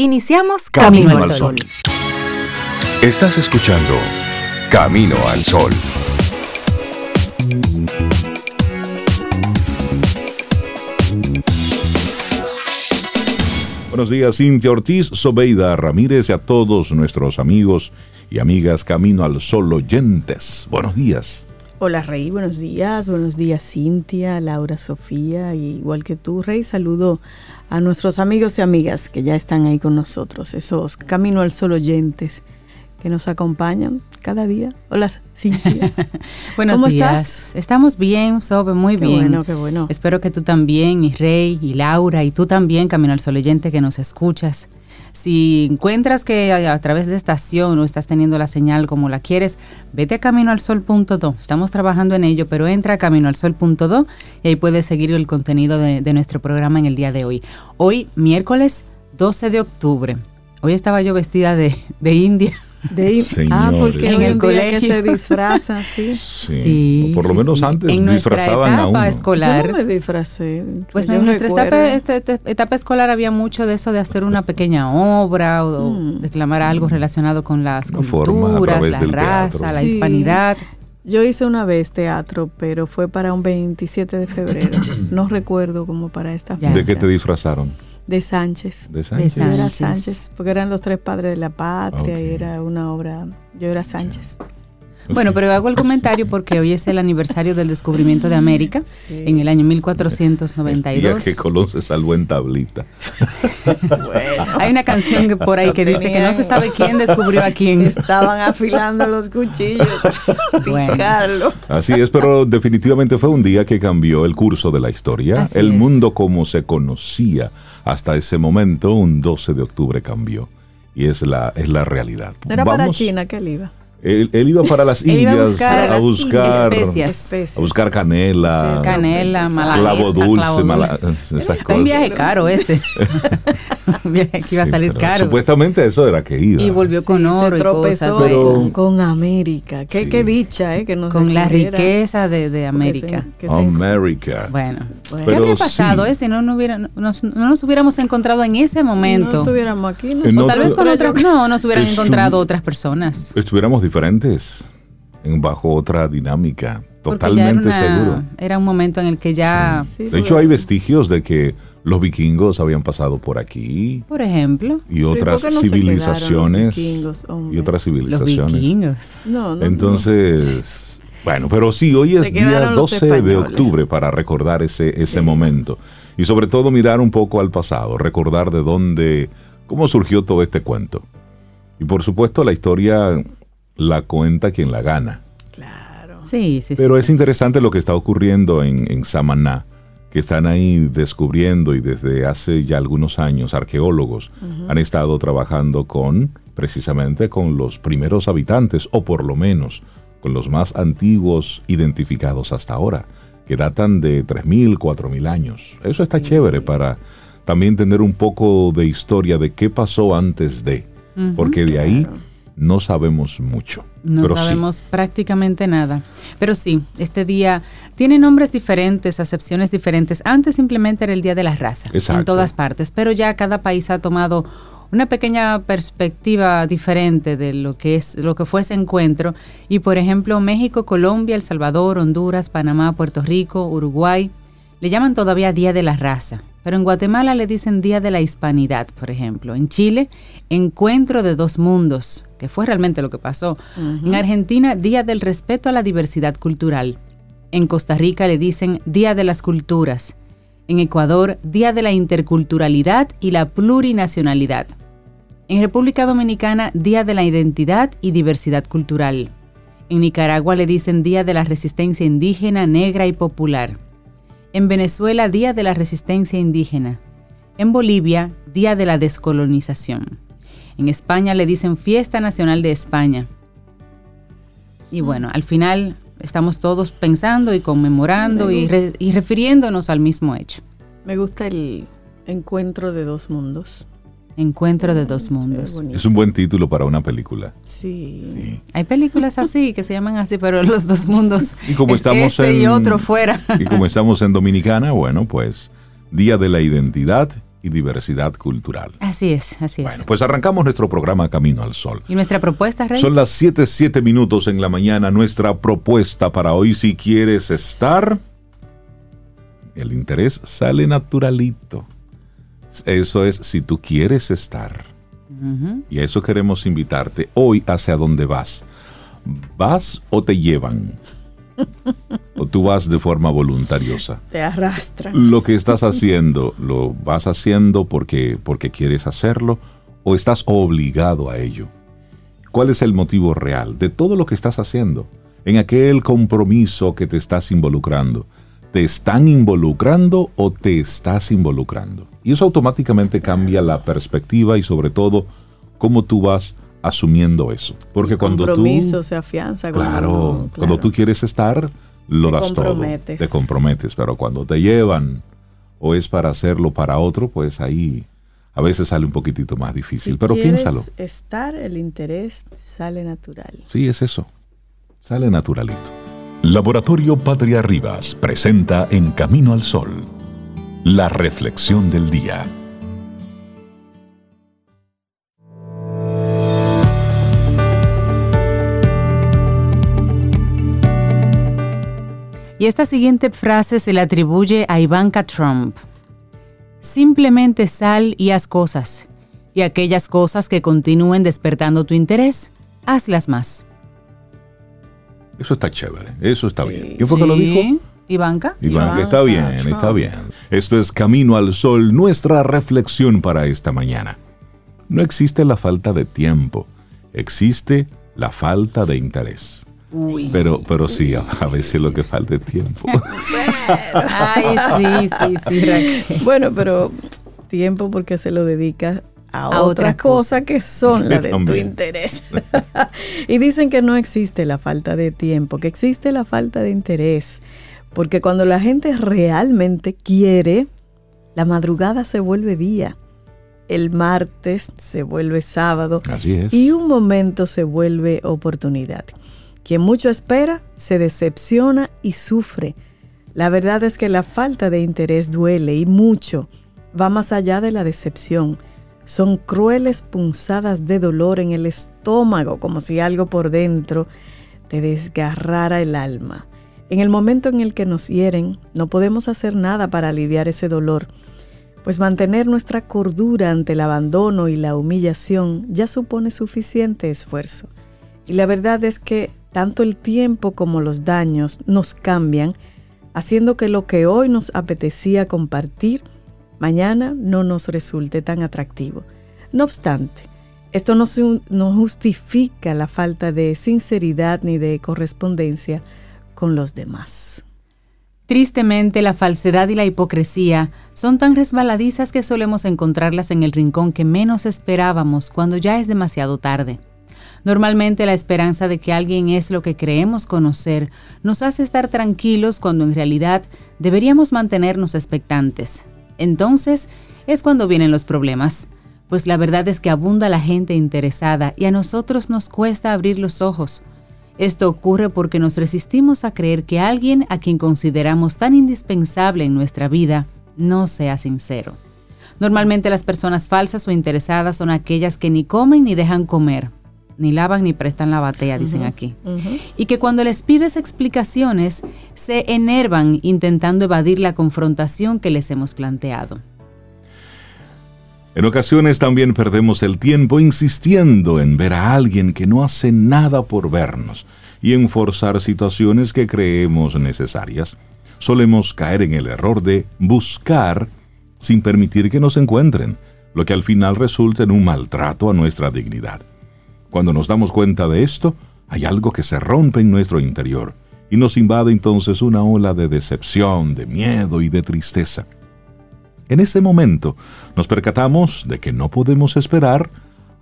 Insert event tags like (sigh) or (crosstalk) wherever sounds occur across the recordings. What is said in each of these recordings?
Iniciamos Camino, al Sol. Estás escuchando Camino al Sol. Buenos días, Cintia Ortiz, Sobeida Ramírez y a todos nuestros amigos y amigas Camino al Sol oyentes. Buenos días. Hola Rey, buenos días, buenos días Cintia, Laura, Sofía, igual que tú Rey, saludo a nuestros amigos y amigas que ya están ahí con nosotros, esos Camino al Sol oyentes que nos acompañan cada día. Hola, Cintia. (laughs) Buenos ¿Cómo estás? Estamos bien, Sobe, muy qué bien. Bueno, qué bueno. Espero que tú también, y Rey, y Laura, y tú también, Camino al Sol oyente, que nos escuchas. Si encuentras que a, través de estación no estás teniendo la señal como la quieres, vete a caminoalsol.do. Estamos trabajando en ello, pero entra a caminoalsol.do y ahí puedes seguir el contenido de, de nuestro programa en el día de hoy. Hoy, miércoles 12 de octubre. Hoy estaba yo vestida de, de india. De ah, porque en el colegio que se disfrazan, (laughs) sí. Sí. por lo menos antes en disfrazaban etapa a uno. escolar. Yo no me disfracé. Pues en nuestra etapa, este, etapa, escolar había mucho de eso de hacer una pequeña obra o mm. declamar algo relacionado con las culturas, la raza, la hispanidad. Yo hice una vez teatro, pero fue para un 27 de febrero. (coughs) no recuerdo como para esta fecha. ¿De qué te disfrazaron? De Sánchez. De Sánchez. Yo era Sánchez, porque eran los tres padres de la patria y era una obra. Yo era Sánchez. Bueno, pero hago el comentario porque hoy es el aniversario del descubrimiento de América en el año 1492. Y que Colón se salvó en tablita. (laughs) Hay una canción que por ahí que dice que no se sabe quién descubrió a quién. Estaban afilando los cuchillos. (laughs) Bueno. Así es, pero definitivamente fue un día que cambió el curso de la historia. el mundo como se conocía hasta ese momento, un 12 de octubre cambió. Y es la, es la realidad. Era para China que él iba. Él, iba para las Indias a buscar, especias. a buscar canela, canela, clavo dulce, esas Un viaje caro ese. (laughs) un viaje que iba a salir caro. Supuestamente eso era que iba. Y volvió con oro y cosas. con, América. Qué, qué dicha, ¿eh? Que con la riqueza de, de América. América. Bueno, ¿qué habría pasado eh, si no, no, hubiera, no, nos hubiéramos encontrado en ese momento? No estuviéramos aquí. o tal vez con otras, no, nos hubieran encontrado otras personas. Estuviéramos diferentes, bajo otra dinámica, totalmente seguro. Era un momento en el que ya... de hecho, hay vestigios de que los vikingos habían pasado por aquí. Por ejemplo. Y otras civilizaciones. y otras civilizaciones. Los vikingos. Entonces, (laughs) bueno, pero sí, hoy es día 12 de octubre para recordar ese, ese momento. Y sobre todo mirar un poco al pasado, recordar de dónde, cómo surgió todo este cuento. Y por supuesto la historia la cuenta quien la gana. Claro. Sí, sí, Pero es interesante lo que está ocurriendo en, en Samaná, que están ahí descubriendo y desde hace ya algunos años arqueólogos han estado trabajando con, precisamente con los primeros habitantes, o por lo menos con los más antiguos identificados hasta ahora, que datan de 3.000, 4.000 años. Eso está chévere para también tener un poco de historia de qué pasó antes de, porque de ahí no sabemos mucho. No sabemos prácticamente nada. Pero sí, este día tiene nombres diferentes, acepciones diferentes. Antes simplemente era el Día de la Raza en todas partes, pero ya cada país ha tomado una pequeña perspectiva diferente de lo que es lo que fue ese encuentro y por ejemplo México, Colombia, El Salvador, Honduras, Panamá, Puerto Rico, Uruguay le llaman todavía Día de la Raza. Pero en Guatemala le dicen Día de la Hispanidad, por ejemplo. En Chile, Encuentro de dos Mundos, que fue realmente lo que pasó. En Argentina, Día del Respeto a la Diversidad Cultural. En Costa Rica le dicen Día de las Culturas. En Ecuador, Día de la Interculturalidad y la Plurinacionalidad. En República Dominicana, Día de la Identidad y Diversidad Cultural. En Nicaragua le dicen Día de la Resistencia Indígena, Negra y Popular. En Venezuela, Día de la Resistencia Indígena. En Bolivia, Día de la Descolonización. En España le dicen Fiesta Nacional de España. Y bueno, al final estamos todos pensando y conmemorando y, refiriéndonos al mismo hecho. Me gusta el encuentro de dos mundos. Encuentro de dos mundos. Es un buen título para una película. Sí. Hay películas así que se llaman así, pero los dos mundos. (laughs) Y como estamos este en, y otro fuera. Y como estamos en Dominicana, bueno, pues Día de la Identidad y diversidad cultural. Así es, así es. Bueno, pues arrancamos nuestro programa Camino al Sol. ¿Y nuestra propuesta, Rey? Son las 7, 7 minutos en la mañana. Nuestra propuesta para hoy, si quieres estar, el interés sale naturalito. Eso es si tú quieres estar. Y a eso queremos invitarte hoy hacia dónde vas. ¿Vas o te llevan? o tú vas de forma voluntariosa. Te arrastran. Lo que estás haciendo, ¿lo vas haciendo porque, porque quieres hacerlo o estás obligado a ello? ¿Cuál es el motivo real de todo lo que estás haciendo? En aquel compromiso que te estás involucrando. ¿Te están involucrando o te estás involucrando? Y eso automáticamente cambia la perspectiva y sobre todo cómo tú vas asumiendo eso. Porque cuando compromiso se afianza. Claro, cuando tú quieres estar, lo das todo. Te comprometes. Pero cuando te llevan o es para hacerlo para otro, pues ahí a veces sale un poquitito más difícil. pero piénsalo. Estar, el interés sale natural. Sí, es eso. Sale naturalito. Laboratorio Patria Rivas presenta En Camino al Sol, la reflexión del día. Y esta siguiente frase se le atribuye a Ivanka Trump. Simplemente sal y haz cosas. Y aquellas cosas que continúen despertando tu interés, hazlas más. Eso está chévere, eso está bien. ¿Quién fue que lo dijo? Ivanka. Ivanka, está bien, está bien. Esto es Camino al Sol, nuestra reflexión para esta mañana. No existe la falta de tiempo, existe la falta de interés. Pero, pero sí, a veces lo que falta es tiempo. (laughs) Ay, sí, sí, sí, Bueno, pero tiempo porque se lo dedica a, otras cosas que son las de tu interés. (laughs) y dicen que no existe la falta de tiempo, que existe la falta de interés. Porque cuando la gente realmente quiere, la madrugada se vuelve día. El martes se vuelve sábado. Así es. Y un momento se vuelve oportunidad. Quien mucho espera se decepciona y sufre. La verdad es que la falta de interés duele y mucho. Va más allá de la decepción. Son crueles punzadas de dolor en el estómago, como si algo por dentro te desgarrara el alma. En el momento en el que nos hieren, no podemos hacer nada para aliviar ese dolor, pues mantener nuestra cordura ante el abandono y la humillación ya supone suficiente esfuerzo. Y la verdad es que tanto el tiempo como los daños nos cambian, haciendo que lo que hoy nos apetecía compartir, mañana no nos resulte tan atractivo. No obstante, esto no, no justifica la falta de sinceridad ni de correspondencia con los demás. Tristemente, la falsedad y la hipocresía son tan resbaladizas que solemos encontrarlas en el rincón que menos esperábamos cuando ya es demasiado tarde. Normalmente la esperanza de que alguien es lo que creemos conocer nos hace estar tranquilos cuando en realidad deberíamos mantenernos expectantes. Entonces es cuando vienen los problemas, pues la verdad es que abunda la gente interesada y a nosotros nos cuesta abrir los ojos. Esto ocurre porque nos resistimos a creer que alguien a quien consideramos tan indispensable en nuestra vida no sea sincero. Normalmente las personas falsas o interesadas son aquellas que ni comen ni dejan comer, ni lavan ni prestan la batea, dicen aquí. Y que cuando les pides explicaciones, se enervan intentando evadir la confrontación que les hemos planteado. En ocasiones también perdemos el tiempo insistiendo en ver a alguien que no hace nada por vernos y en forzar situaciones que creemos necesarias. Solemos caer en el error de buscar sin permitir que nos encuentren, lo que al final resulta en un maltrato a nuestra dignidad. Cuando nos damos cuenta de esto, hay algo que se rompe en nuestro interior y nos invade entonces una ola de decepción, de miedo y de tristeza. En ese momento nos percatamos de que no podemos esperar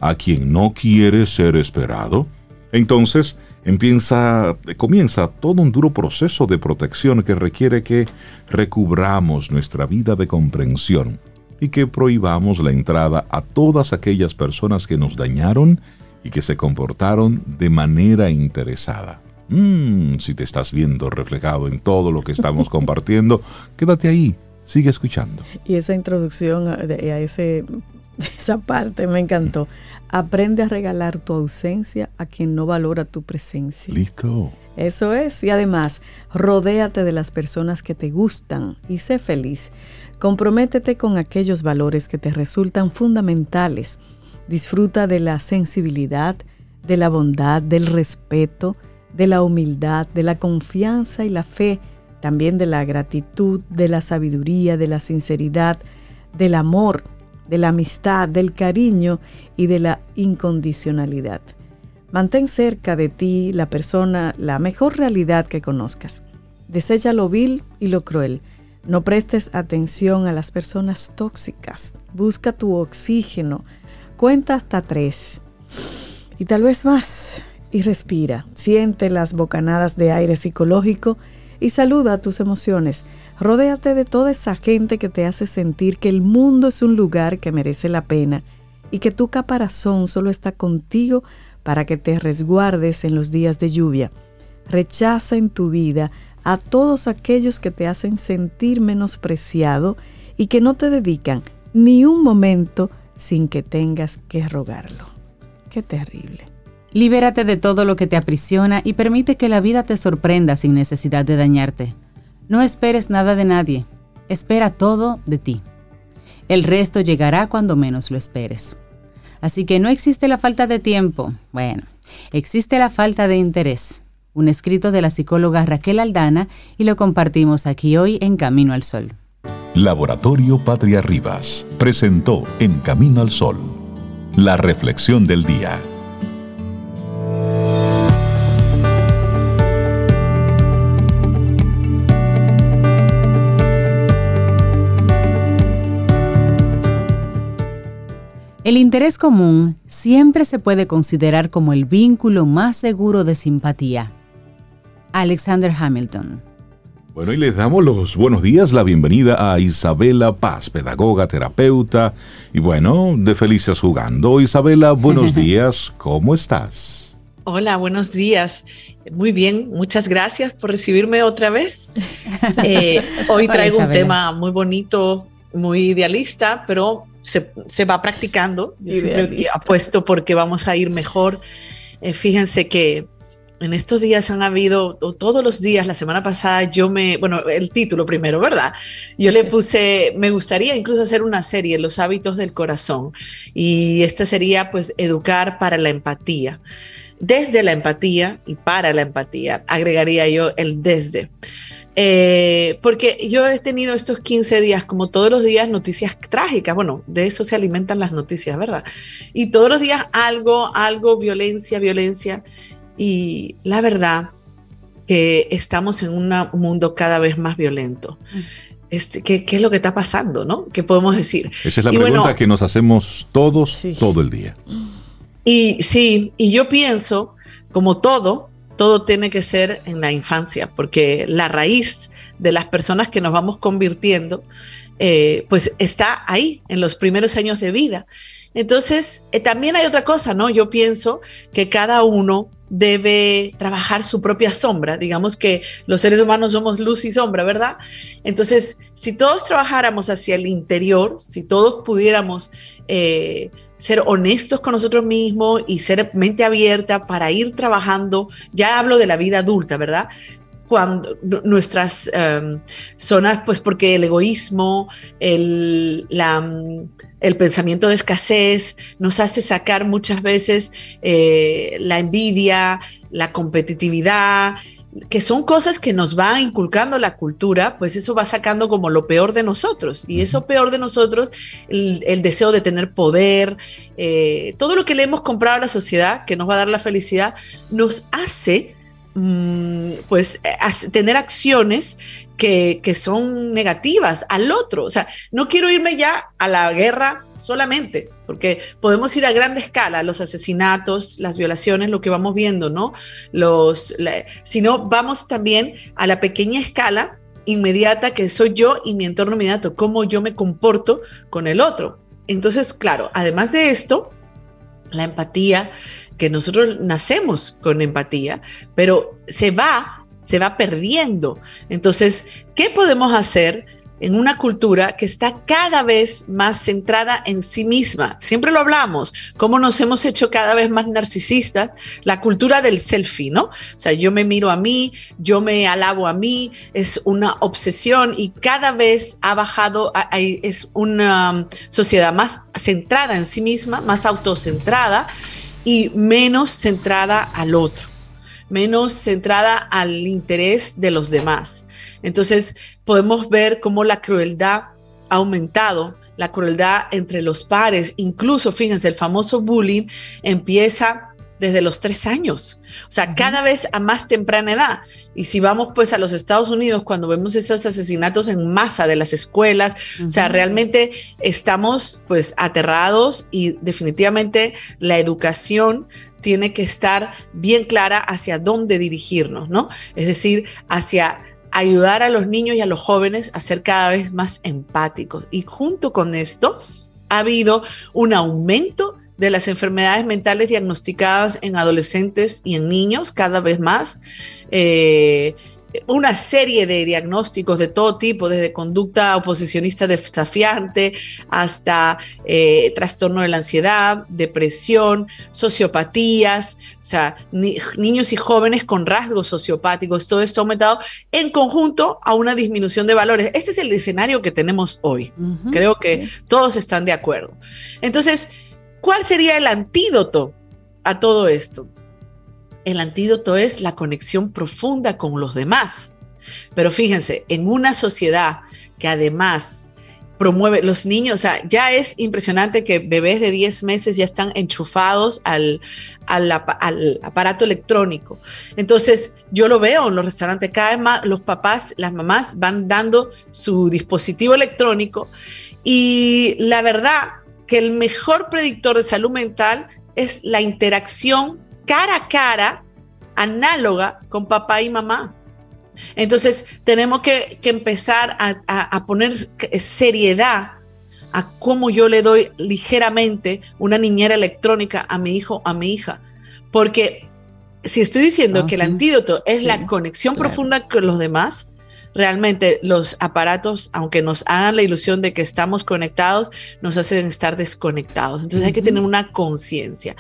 a quien no quiere ser esperado. Entonces empieza, comienza todo un duro proceso de protección que requiere que recubramos nuestra vida de comprensión y que prohibamos la entrada a todas aquellas personas que nos dañaron y que se comportaron de manera interesada. Mm, si te estás viendo reflejado en todo lo que estamos (laughs) compartiendo, quédate ahí. Sigue escuchando. Y esa introducción a, ese, (laughs) esa parte me encantó. Aprende a regalar tu ausencia a quien no valora tu presencia. Listo. Eso es. Y además, rodéate de las personas que te gustan y sé feliz. Comprométete con aquellos valores que te resultan fundamentales. Disfruta de la sensibilidad, de la bondad, del respeto, de la humildad, de la confianza y la fe, también de la gratitud, de la sabiduría, de la sinceridad, del amor, de la amistad, del cariño y de la incondicionalidad. Mantén cerca de ti la persona, la mejor realidad que conozcas. Desecha lo vil y lo cruel. No prestes atención a las personas tóxicas. Busca tu oxígeno. Cuenta hasta tres. Y tal vez más. Y respira. Siente las bocanadas de aire psicológico y saluda tus emociones. Rodéate de toda esa gente que te hace sentir que el mundo es un lugar que merece la pena y que tu caparazón solo está contigo para que te resguardes en los días de lluvia. Rechaza en tu vida a todos aquellos que te hacen sentir menospreciado y que no te dedican ni un momento sin que tengas que rogarlo. Qué terrible. Libérate de todo lo que te aprisiona y permite que la vida te sorprenda sin necesidad de dañarte. No esperes nada de nadie, espera todo de ti. El resto llegará cuando menos lo esperes. Así que no existe la falta de tiempo, bueno, existe la falta de interés. Un escrito de la psicóloga Raquel Aldana y lo compartimos aquí hoy en Camino al Sol. Laboratorio Patria Rivas presentó En Camino al Sol, la reflexión del día. El interés común siempre se puede considerar como el vínculo más seguro de simpatía. Alexander Hamilton. Bueno, y les damos los buenos días, la bienvenida a Isabela Paz, pedagoga, terapeuta, y bueno, de Felices Jugando. Isabela, buenos (laughs) días, ¿cómo estás? Hola, buenos días. Muy bien, muchas gracias por recibirme otra vez. Eh, (laughs) hoy traigo un tema muy bonito, muy idealista, pero se, va practicando. Yo siempre apuesto porque vamos a ir mejor. Eh, fíjense que en estos días han habido, todos los días, la semana pasada yo me, bueno, el título primero, ¿verdad? Yo le puse, me gustaría incluso hacer una serie, Los hábitos del corazón, y esta sería pues educar para la empatía. Desde la empatía y para la empatía, agregaría yo el desde. Eh, porque yo he tenido estos 15 días, como todos los días, noticias trágicas. Bueno, de eso se alimentan las noticias, ¿verdad? Y todos los días algo, algo, violencia, violencia. Y la verdad que estamos en un mundo cada vez más violento. Mm. Este, ¿qué, es lo que está pasando? ¿no? ¿Qué podemos decir? Esa es la pregunta que nos hacemos todos, todo el día. Y sí, y yo pienso, como todo, todo tiene que ser en la infancia, porque la raíz de las personas que nos vamos convirtiendo, eh, pues está ahí, en los primeros años de vida. Entonces, eh, también hay otra cosa, ¿no? Yo pienso que cada uno debe trabajar su propia sombra. Digamos que los seres humanos somos luz y sombra, ¿verdad? Entonces, si todos trabajáramos hacia el interior, si todos pudiéramos... Eh, ser honestos con nosotros mismos y ser mente abierta para ir trabajando. Ya hablo de la vida adulta, ¿verdad? Cuando nuestras em, zonas, pues porque el egoísmo, el, el pensamiento de escasez nos hace sacar muchas veces eh, la envidia, la competitividad, que son cosas que nos va inculcando la cultura, pues eso va sacando como lo peor de nosotros. Y eso peor de nosotros, el, deseo de tener poder, eh, todo lo que le hemos comprado a la sociedad, que nos va a dar la felicidad, nos hace mm, pues tener acciones que, son negativas al otro. O sea, no quiero irme ya a la guerra solamente, porque podemos ir a grande escala, los asesinatos, las violaciones, lo que vamos viendo, ¿no? Los, sino vamos también a la pequeña escala inmediata que soy yo y mi entorno inmediato, cómo yo me comporto con el otro. Entonces, claro, además de esto, la empatía, que nosotros nacemos con empatía, pero se va, se va perdiendo. Entonces, ¿qué podemos hacer en una cultura que está cada vez más centrada en sí misma. Siempre lo hablamos, cómo nos hemos hecho cada vez más narcisistas, la cultura del selfie, ¿no? O sea, yo me miro a mí, yo me alabo a mí, es una obsesión y cada vez ha bajado, es una um, sociedad más centrada en sí misma, más autocentrada y menos centrada al otro menos centrada al interés de los demás. Entonces podemos ver cómo la crueldad ha aumentado, la crueldad entre los pares, incluso fíjense, el famoso bullying empieza desde los tres años, o sea, cada vez a más temprana edad. Y si vamos pues a los Estados Unidos, cuando vemos esos asesinatos en masa de las escuelas, o sea, realmente estamos pues aterrados y definitivamente la educación tiene que estar bien clara hacia dónde dirigirnos, ¿no? Es decir, hacia ayudar a los niños y a los jóvenes a ser cada vez más empáticos. Y junto con esto ha habido un aumento de las enfermedades mentales diagnosticadas en adolescentes y en niños cada vez más. Eh, una serie de diagnósticos de todo tipo, desde conducta oposicionista desafiante hasta eh, trastorno de la ansiedad, depresión, sociopatías, o sea, niños y jóvenes con rasgos sociopáticos, todo esto ha aumentado en conjunto a una disminución de valores. Este es el escenario que tenemos hoy. Creo que todos están de acuerdo. Entonces, ¿cuál sería el antídoto a todo esto? El antídoto es la conexión profunda con los demás. Pero fíjense, en una sociedad que además promueve los niños, o sea, ya es impresionante que bebés de 10 meses ya están enchufados al, al, aparato electrónico. Entonces, yo lo veo en los restaurantes, cada vez más los papás, las mamás van dando su dispositivo electrónico y la verdad que el mejor predictor de salud mental es la interacción cara a cara, análoga con papá y mamá. Entonces tenemos que, empezar a, poner seriedad a cómo yo le doy ligeramente una niñera electrónica a mi hijo, a mi hija. Porque si estoy diciendo ah, que el antídoto es la conexión profunda con los demás, realmente los aparatos, aunque nos hagan la ilusión de que estamos conectados, nos hacen estar desconectados. Entonces hay que tener una conciencia.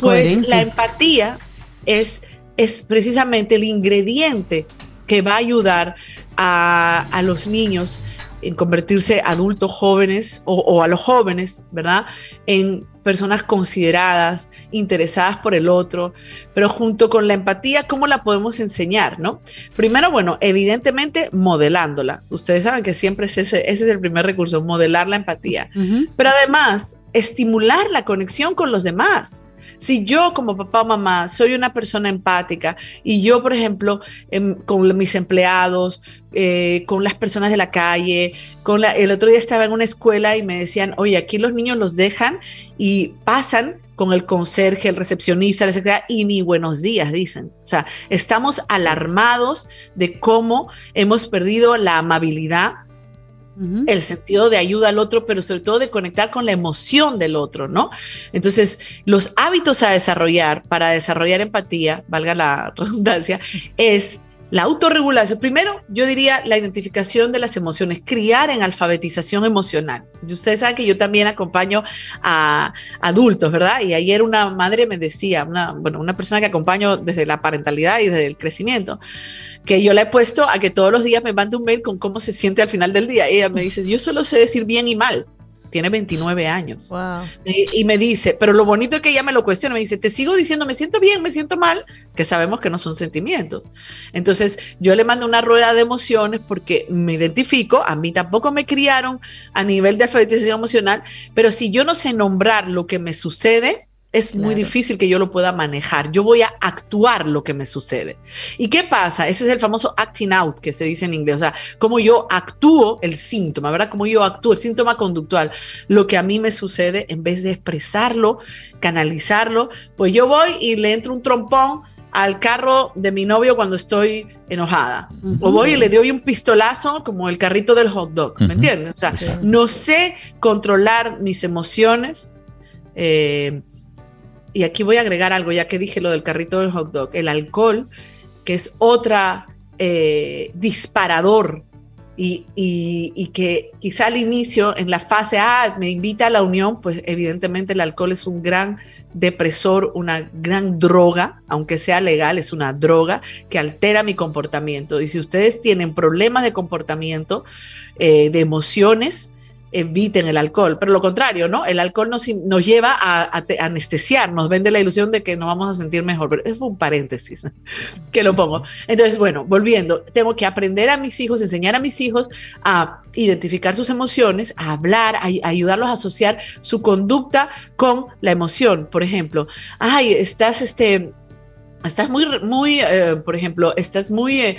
Pues la empatía es, es precisamente el ingrediente que va a ayudar a, a los niños en convertirse adultos jóvenes o, a los jóvenes, ¿verdad? En personas consideradas, interesadas por el otro, pero junto con la empatía, ¿cómo la podemos enseñar, no? Primero, bueno, evidentemente modelándola. Ustedes saben que siempre es ese, ese es el primer recurso, modelar la empatía. Pero además, estimular la conexión con los demás. Si yo como papá o mamá soy una persona empática y yo, por ejemplo, em, con mis empleados, eh, con las personas de la calle, con la, el otro día estaba en una escuela y me decían, oye, aquí los niños los dejan y pasan con el conserje, el recepcionista, la secretaria, y ni buenos días, dicen. O sea, estamos alarmados de cómo hemos perdido la amabilidad el sentido de ayuda al otro, pero sobre todo de conectar con la emoción del otro, ¿no? Entonces, los hábitos a desarrollar para desarrollar empatía, valga la (laughs) redundancia, es la autorregulación. Primero, yo diría la identificación de las emociones, criar en alfabetización emocional. Ustedes saben que yo también acompaño a adultos, ¿verdad? Y ayer una madre me decía, una, bueno, una persona que acompaño desde la parentalidad y desde el crecimiento, que yo la he puesto a que todos los días me mande un mail con cómo se siente al final del día. ella me dice, yo solo sé decir bien y mal. Tiene 29 años. Y, me dice, pero lo bonito es que ella me lo cuestiona, me dice, te sigo diciendo, me siento bien, me siento mal, que sabemos que no son sentimientos. Entonces, yo le mando una rueda de emociones porque me identifico, a mí tampoco me criaron a nivel de alfabetización emocional, pero si yo no sé nombrar lo que me sucede, es muy difícil que yo lo pueda manejar. Yo voy a actuar lo que me sucede. ¿Y qué pasa? Ese es el famoso acting out que se dice en inglés. O sea, cómo yo actúo el síntoma, ¿verdad? Cómo yo actúo el síntoma conductual. Lo que a mí me sucede, en vez de expresarlo, canalizarlo, pues yo voy y le entro un trompón al carro de mi novio cuando estoy enojada. O voy y le doy un pistolazo como el carrito del hot dog, ¿me entiendes? O sea, no sé controlar mis emociones. Eh, y aquí voy a agregar algo, ya que dije lo del carrito del hot dog, el alcohol, que es otra eh, disparador y, y, que quizá al inicio, en la fase, ah, me invita a la unión, pues evidentemente el alcohol es un gran depresor, una gran droga, aunque sea legal, es una droga que altera mi comportamiento. Y si ustedes tienen problemas de comportamiento, eh, de emociones, eviten el alcohol, pero lo contrario, ¿no? El alcohol nos, nos lleva a, anestesiar, nos vende la ilusión de que nos vamos a sentir mejor, pero es un paréntesis (laughs) que lo pongo. Entonces, bueno, volviendo, tengo que aprender a mis hijos, enseñar a mis hijos a identificar sus emociones, a hablar, a, ayudarlos a asociar su conducta con la emoción. Por ejemplo, ay, estás, este, estás muy, muy, eh, por ejemplo, estás muy, eh,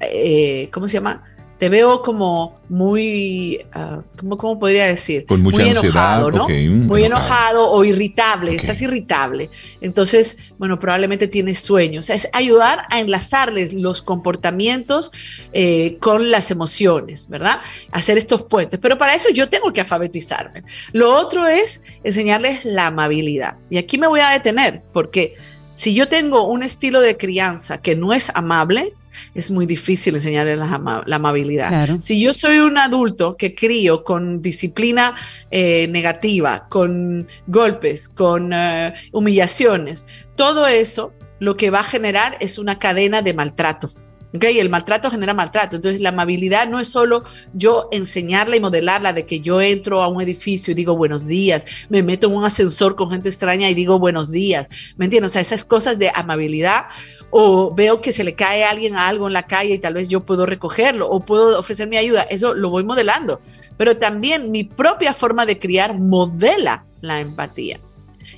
eh, ¿cómo se llama? Te veo como muy, uh, ¿cómo, podría decir? Con mucha muy enojado, ¿no? muy enojado. o irritable, estás irritable. Entonces, bueno, probablemente tienes sueños. es ayudar a enlazarles los comportamientos eh, con las emociones, ¿verdad? Hacer estos puentes. Pero para eso yo tengo que alfabetizarme. Lo otro es enseñarles la amabilidad. Y aquí me voy a detener porque si yo tengo un estilo de crianza que no es amable, es muy difícil enseñarle la, amabilidad. Si yo soy un adulto que crío con disciplina eh, negativa, con golpes, con eh, humillaciones, todo eso lo que va a generar es una cadena de maltrato. Okay, el maltrato genera maltrato. Entonces, la amabilidad no es solo yo enseñarla y modelarla de que yo entro a un edificio y digo buenos días, me meto en un ascensor con gente extraña y digo buenos días. ¿Me entiendes? O sea, esas cosas de amabilidad o veo que se le cae a alguien a algo en la calle y tal vez yo puedo recogerlo o puedo ofrecer mi ayuda, eso lo voy modelando. Pero también mi propia forma de criar modela la empatía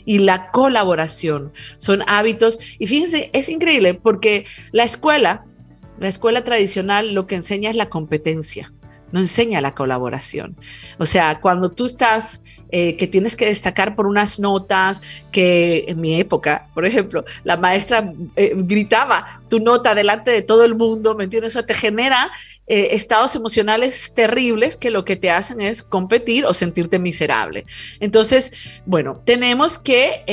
y la colaboración. Son hábitos y fíjense, es increíble porque la escuela, la escuela tradicional lo que enseña es la competencia no enseña la colaboración. O sea, cuando tú estás, eh, que tienes que destacar por unas notas, que en mi época, por ejemplo, la maestra eh, gritaba tu nota delante de todo el mundo, ¿me entiendes? Eso te genera eh, estados emocionales terribles que lo que te hacen es competir o sentirte miserable. Entonces, bueno, tenemos que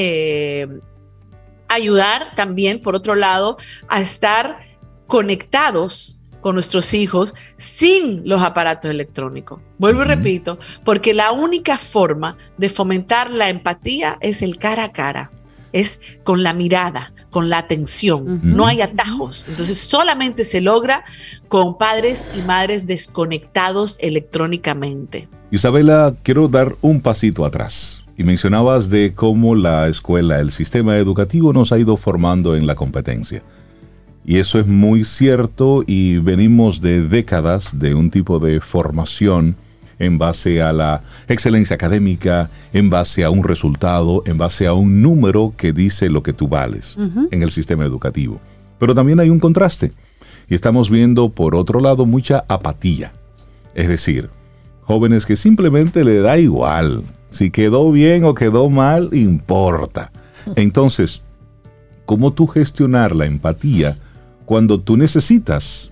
ayudar también, por otro lado, a estar conectados con nuestros hijos sin los aparatos electrónicos. Vuelvo y repito, porque la única forma de fomentar la empatía es el cara a cara, es con la mirada, con la atención, no hay atajos. Entonces solamente se logra con padres y madres desconectados electrónicamente. Isabela, quiero dar un pasito atrás. Y mencionabas de cómo la escuela, el sistema educativo nos ha ido formando en la competencia. Y eso es muy cierto y venimos de décadas de un tipo de formación en base a la excelencia académica, en base a un resultado, en base a un número que dice lo que tú vales en el sistema educativo. Pero también hay un contraste y estamos viendo por otro lado mucha apatía. Es decir, jóvenes que simplemente le da igual. Si quedó bien o quedó mal, importa. (laughs) Entonces, ¿cómo tú gestionar la empatía? Cuando tú necesitas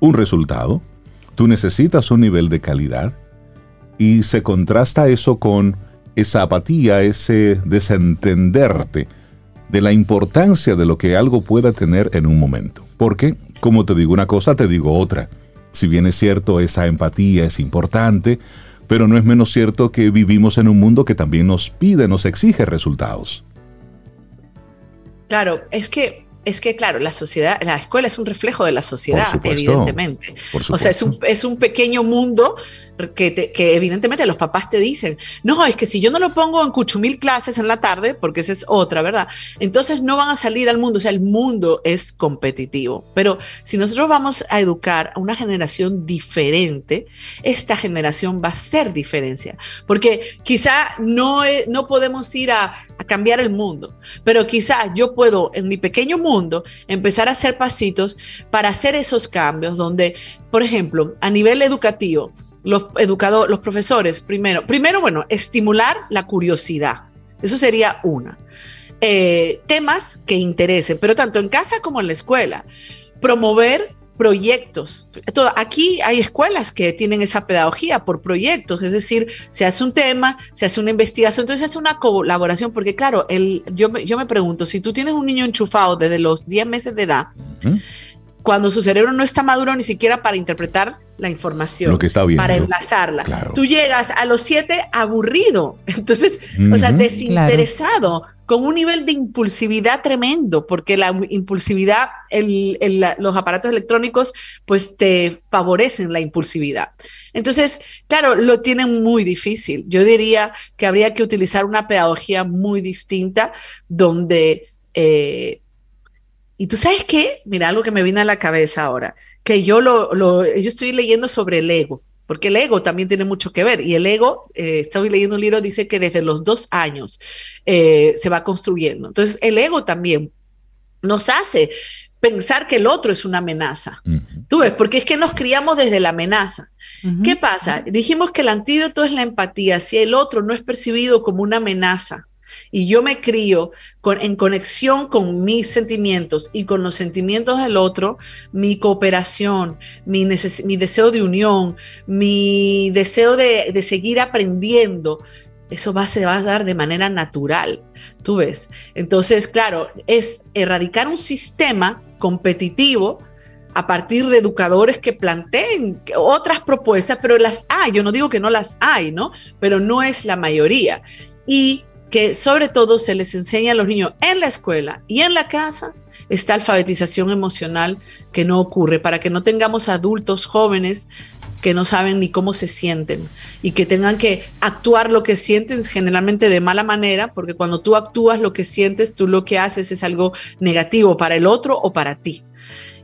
un resultado, tú necesitas un nivel de calidad y se contrasta eso con esa apatía, ese desentenderte de la importancia de lo que algo pueda tener en un momento. Porque, como te digo una cosa, te digo otra. Si bien es cierto, esa empatía es importante, pero no es menos cierto que vivimos en un mundo que también nos pide, nos exige resultados. Claro, es que es que, claro, la sociedad, la escuela es un reflejo de la sociedad, evidentemente. o sea, es un, es un pequeño mundo que, evidentemente los papás te dicen, no, es que si yo no lo pongo en cuchumil clases en la tarde, porque esa es otra, ¿verdad? Entonces no van a salir al mundo, o sea, el mundo es competitivo. Pero si nosotros vamos a educar a una generación diferente, esta generación va a ser diferencia, porque quizá no, no podemos ir a, a cambiar el mundo, pero quizá yo puedo en mi pequeño mundo empezar a hacer pasitos para hacer esos cambios donde, por ejemplo, a nivel educativo, los educadores, los profesores, primero, primero, bueno, estimular la curiosidad. Eso sería una. Eh, temas que interesen, pero tanto en casa como en la escuela. Promover proyectos. Todo, aquí hay escuelas que tienen esa pedagogía por proyectos, es decir, se hace un tema, se hace una investigación, entonces se hace una colaboración, porque claro, el, yo, yo me pregunto, si tú tienes un niño enchufado desde los 10 meses de edad, cuando su cerebro no está maduro ni siquiera para interpretar la información, para enlazarla. Tú llegas a los siete aburrido, (laughs) entonces, o sea, desinteresado, con un nivel de impulsividad tremendo, porque la impulsividad, los aparatos electrónicos, pues te favorecen la impulsividad. Entonces, claro, lo tienen muy difícil. Yo diría que habría que utilizar una pedagogía muy distinta donde... Eh, y tú sabes qué, mira algo que me viene a la cabeza ahora, que yo lo, yo estoy leyendo sobre el ego, porque el ego también tiene mucho que ver. Y el ego, eh, estoy leyendo un libro, dice que desde los dos años eh, se va construyendo. Entonces, el ego también nos hace pensar que el otro es una amenaza. Tú ves, porque es que nos criamos desde la amenaza. ¿Qué pasa? Dijimos que el antídoto es la empatía. Si el otro no es percibido como una amenaza, y yo me crío en conexión con mis sentimientos y con los sentimientos del otro, mi cooperación, mi, deseo de unión, mi deseo de, seguir aprendiendo, eso va, se va a dar de manera natural, tú ves. Entonces, claro, es erradicar un sistema competitivo a partir de educadores que planteen otras propuestas, pero las hay, yo no digo que no las hay, ¿no? Pero no es la mayoría. Y que sobre todo se les enseña a los niños en la escuela y en la casa esta alfabetización emocional que no ocurre, para que no tengamos adultos jóvenes que no saben ni cómo se sienten y que tengan que actuar lo que sienten generalmente de mala manera, porque cuando tú actúas lo que sientes, tú lo que haces es algo negativo para el otro o para ti.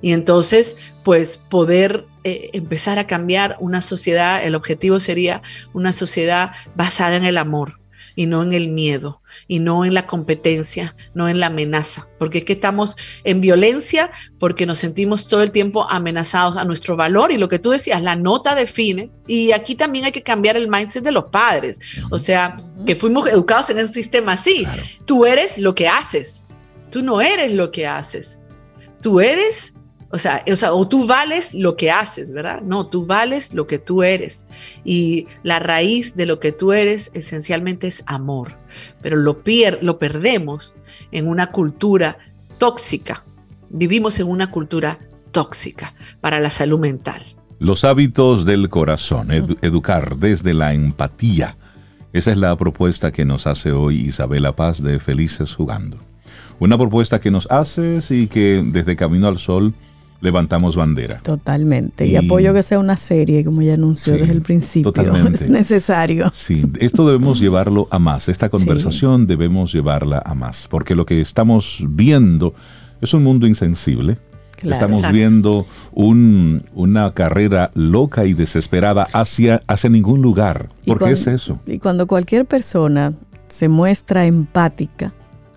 Y entonces, pues poder eh, empezar a cambiar una sociedad, el objetivo sería una sociedad basada en el amor, y no en el miedo y no en la competencia, no en la amenaza, porque es que estamos en violencia porque nos sentimos todo el tiempo amenazados a nuestro valor y lo que tú decías, la nota define y aquí también hay que cambiar el mindset de los padres, o sea, que fuimos educados en ese sistema así, tú eres lo que haces, tú no eres lo que haces, tú eres o sea, o tú vales lo que haces, ¿verdad? No, tú vales lo que tú eres. Y la raíz de lo que tú eres esencialmente es amor. Pero lo, lo perdemos en una cultura tóxica. Vivimos en una cultura tóxica para la salud mental. Los hábitos del corazón, educar desde la empatía. Esa es la propuesta que nos hace hoy Isabela Paz de Felices Jugando. Una propuesta que nos haces y que desde Camino al Sol levantamos bandera. Totalmente. Y, apoyo que sea una serie, como ya anunció desde el principio. (laughs) Totalmente. Es necesario. Sí, esto debemos llevarlo a más. Esta conversación debemos llevarla a más. Porque lo que estamos viendo es un mundo insensible. estamos viendo una carrera loca y desesperada hacia, hacia ningún lugar. ¿Por qué es eso? Y cuando cualquier persona se muestra empática,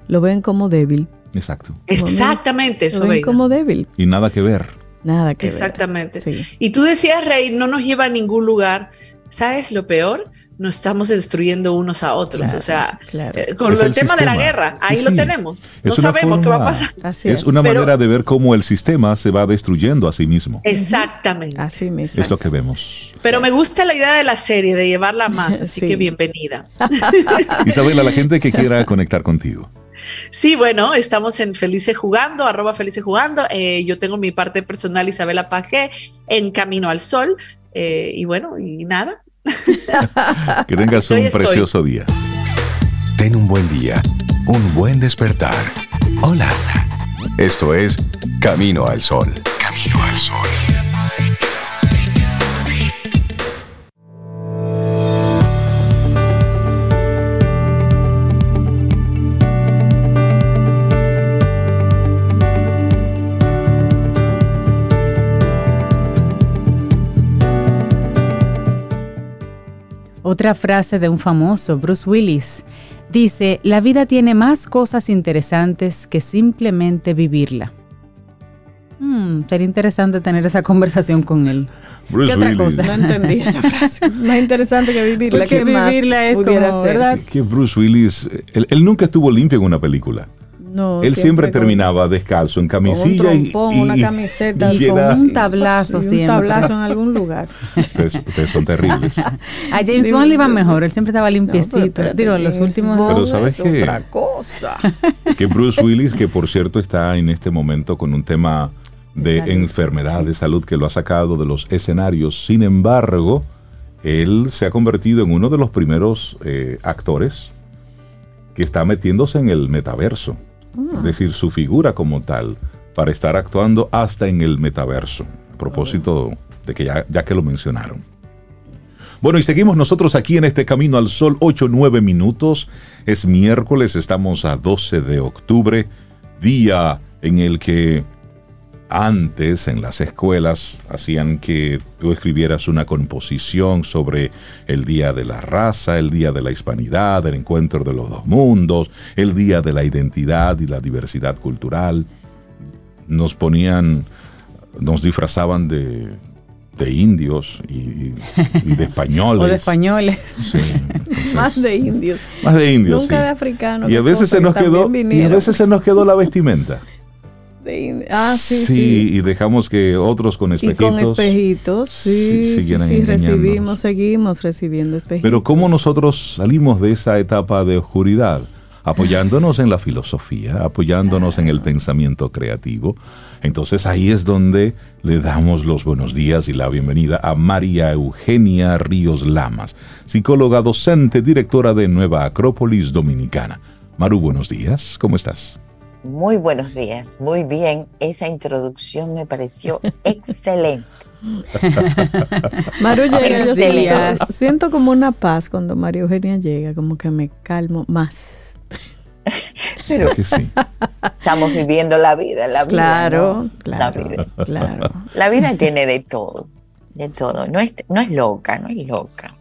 lo ven como débil Exacto. Exactamente, eso ven como débil. Y nada que ver. Nada que ver. Exactamente. Y tú decías, Rey, no nos lleva a ningún lugar. ¿Sabes lo peor? Nos estamos destruyendo unos a otros. o sea, eh, con el, tema de la guerra, ahí lo tenemos. no sabemos qué va a pasar. es, una manera de ver cómo el sistema se va destruyendo a sí mismo. Exactamente. Así mismo. Es lo que vemos. Pero me gusta la idea de la serie, de llevarla más, (laughs) así que bienvenida. (laughs) (laughs) Isabel, a la gente que quiera conectar contigo. Sí, bueno, estamos en Felices Jugando, arroba Felices Jugando. Eh, yo tengo mi parte personal, Isabela Paje, en Camino al Sol. Eh, y bueno, y nada. (laughs) que tengas un precioso día. Ten un buen día, un buen despertar. Hola. Esto es Camino al Sol. Camino al Sol. Otra frase de un famoso, Bruce Willis, dice, la vida tiene más cosas interesantes que simplemente vivirla. Hmm, sería interesante tener esa conversación con él. ¿Qué otra cosa? No entendí esa (laughs) frase. más interesante que vivirla. ¿Qué vivirla es como, ¿verdad? Que Bruce Willis, él, nunca estuvo limpio en una película él siempre, terminaba descalzo en camisilla y, una camiseta y, con un tablazo siempre. Un tablazo en algún lugar. (laughs) Ustedes, son terribles. A James Bond le iba mejor, él siempre estaba limpiecito. Digo, los últimos. pero sabes que otra cosa. (laughs) Que Bruce Willis, que por cierto está en este momento con un tema de, enfermedad, de salud, que lo ha sacado de los escenarios. Sin embargo, él se ha convertido en uno de los primeros eh, actores que está metiéndose en el metaverso. Es ah. decir, su figura como tal, para estar actuando hasta en el metaverso. A propósito de que ya, ya que lo mencionaron. Bueno, y seguimos nosotros aquí en este Camino al Sol, 8-9 minutos. Es miércoles, estamos a 12 de octubre, día en el que antes en las escuelas hacían que tú escribieras una composición sobre el Día de la Raza, el Día de la Hispanidad, el encuentro de los dos mundos, el Día de la Identidad y la Diversidad Cultural. Nos ponían, nos disfrazaban de, indios (laughs) y, de españoles. o de españoles. Sí, (laughs) más de indios. Más de indios. Nunca de africanos. Y a veces se nos quedó y a veces se nos quedó la vestimenta. (laughs) Ah, sí, sí, y dejamos que otros con espejitos. Y con espejitos, sí, sí, sí, recibimos, seguimos recibiendo espejitos. Pero ¿cómo nosotros salimos de esa etapa de oscuridad? Apoyándonos en la filosofía, apoyándonos en el pensamiento creativo. Entonces ahí es donde le damos los buenos días y la bienvenida a María Eugenia Ríos Lamas, psicóloga docente, directora de Nueva Acrópolis Dominicana. Maru, buenos días, ¿cómo estás? Muy buenos días, muy bien. Esa introducción me pareció (laughs) excelente. Mario llega, yo siento, siento, como una paz cuando María Eugenia llega, como que me calmo más. Pero sí. estamos viviendo la vida, la vida. Claro, claro, la vida. claro. La vida tiene de todo, de todo. No es, no es loca, no es loca.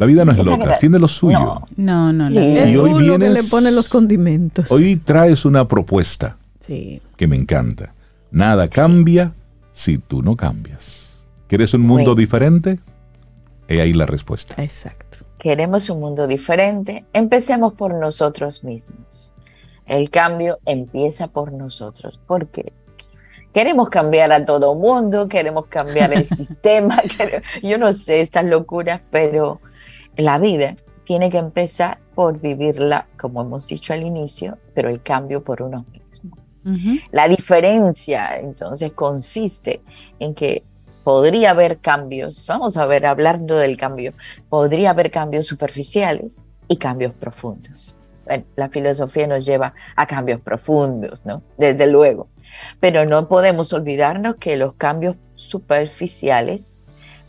La vida no es, loca, tiene lo suyo. No, no, no. Es uno que le pone los condimentos. Hoy traes una propuesta sí. que me encanta. Nada cambia si tú no cambias. ¿Quieres un mundo diferente? He ahí la respuesta. Exacto. Queremos un mundo diferente. Empecemos por nosotros mismos. El cambio empieza por nosotros. ¿Por qué? Queremos cambiar a todo mundo, queremos cambiar el (laughs) sistema, yo no sé estas locuras, pero la vida tiene que empezar por vivirla, como hemos dicho al inicio, pero el cambio por uno mismo. La diferencia entonces consiste en que podría haber cambios, vamos a ver, hablando del cambio, podría haber cambios superficiales y cambios profundos. la filosofía nos lleva a cambios profundos, ¿no? Desde luego. Pero no podemos olvidarnos que los cambios superficiales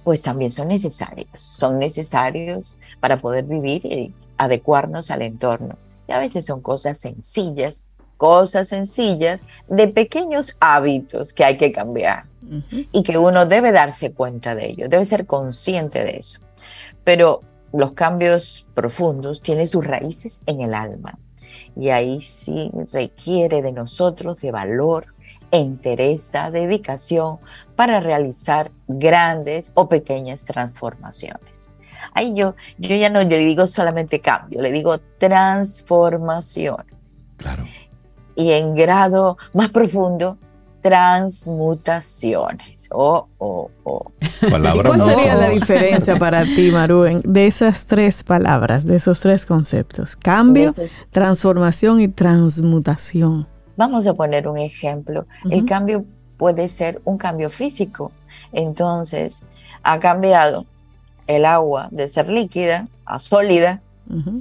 pues también son necesarios, son necesarios para poder vivir y adecuarnos al entorno. Y a veces son cosas sencillas, cosas sencillas de pequeños hábitos que hay que cambiar y que uno debe darse cuenta de ello, debe ser consciente de eso. Pero los cambios profundos tienen sus raíces en el alma y ahí sí requiere de nosotros de valor, entereza, dedicación para realizar grandes o pequeñas transformaciones. Ahí yo, yo ya no le digo solamente cambio, le digo transformaciones. Claro. Y en grado más profundo, transmutaciones. Oh, oh, oh. ¿Cuál sería la diferencia para ti, Maru, de esas tres palabras, de esos tres conceptos? Cambio, transformación y transmutación. Vamos a poner un ejemplo. El cambio puede ser un cambio físico. Entonces, ha cambiado el agua de ser líquida a sólida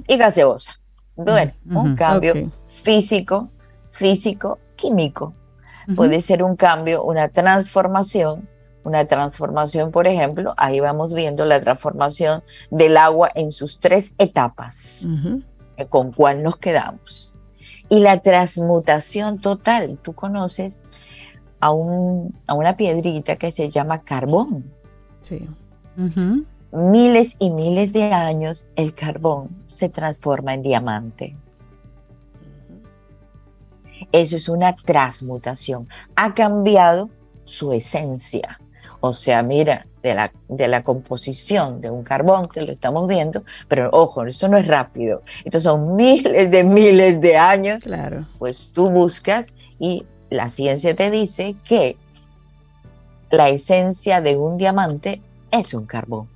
y gaseosa. Bueno, un cambio físico, físico, químico. Puede ser un cambio, una transformación. Una transformación, por ejemplo, ahí vamos viendo la transformación del agua en sus tres etapas, con cuál nos quedamos y la transmutación total. Tú conoces a, un, a una piedrita que se llama carbón. Sí. Miles y miles de años el carbón se transforma en diamante. Eso es una transmutación. Ha cambiado su esencia. O sea, mira, de la, de la composición de un carbón, que lo estamos viendo, pero ojo, esto no es rápido. Estos son (laughs) miles de miles de años. Claro. Pues tú buscas y la ciencia te dice que la esencia de un diamante es un carbón.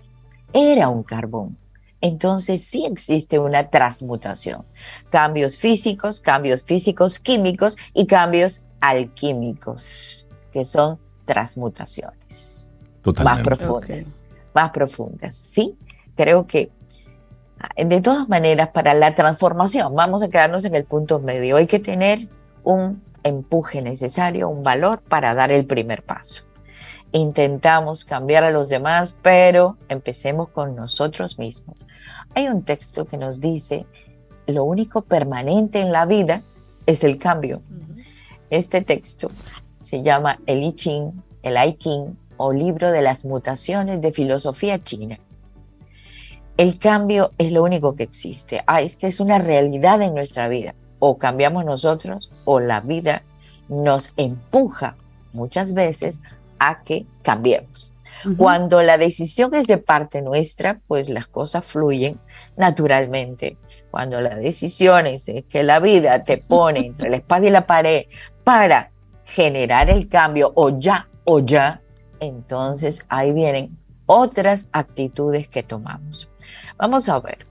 Era un carbón. Entonces sí existe una transmutación. Cambios físicos, cambios físicos químicos y cambios alquímicos que son transmutaciones más profundas, más profundas, ¿sí? Creo que de todas maneras, para la transformación, vamos a quedarnos en el punto medio, hay que tener un empuje necesario, un valor para dar el primer paso. Intentamos cambiar a los demás, pero empecemos con nosotros mismos. Hay un texto que nos dice, lo único permanente en la vida es el cambio. Este texto se llama el I Ching, el I Ching o libro de las mutaciones de filosofía china. El cambio es lo único que existe. Ah, esta es una realidad en nuestra vida. O cambiamos nosotros o la vida nos empuja muchas veces a que cambiemos. Cuando la decisión es de parte nuestra, pues las cosas fluyen naturalmente. Cuando la decisión es que la vida te pone (laughs) entre la espada y la pared para generar el cambio o ya o ya, entonces ahí vienen otras actitudes que tomamos. Vamos a ver.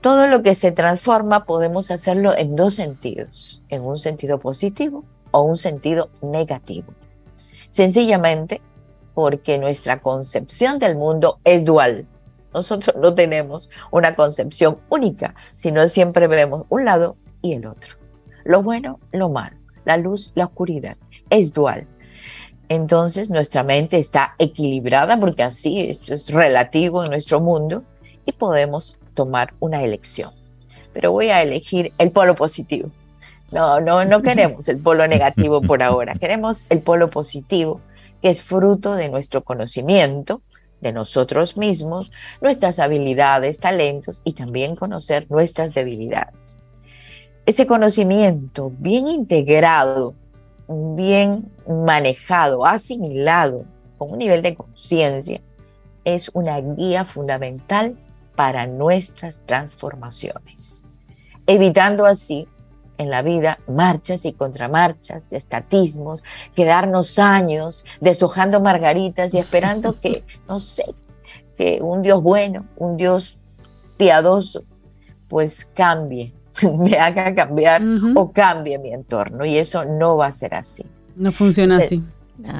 Todo lo que se transforma podemos hacerlo en dos sentidos, en un sentido positivo o un sentido negativo. Sencillamente porque nuestra concepción del mundo es dual. Nosotros no tenemos una concepción única, sino siempre vemos un lado y el otro. Lo bueno, lo malo, la luz, la oscuridad. Es dual. Entonces nuestra mente está equilibrada porque así esto es relativo en nuestro mundo y podemos tomar una elección. Pero voy a elegir el polo positivo. No, no, no (laughs) queremos el polo negativo por ahora. Queremos el polo positivo, que es fruto de nuestro conocimiento, de nosotros mismos, nuestras habilidades, talentos y también conocer nuestras debilidades. Ese conocimiento bien integrado, bien manejado, asimilado, con un nivel de conciencia, es una guía fundamental para nuestras transformaciones, evitando así en la vida marchas y contramarchas, estatismos, quedarnos años deshojando margaritas y esperando que, (laughs) no sé, que un Dios bueno, un Dios piadoso, pues cambie, (laughs) me haga cambiar o cambie mi entorno. Y eso no va a ser así. No funciona así.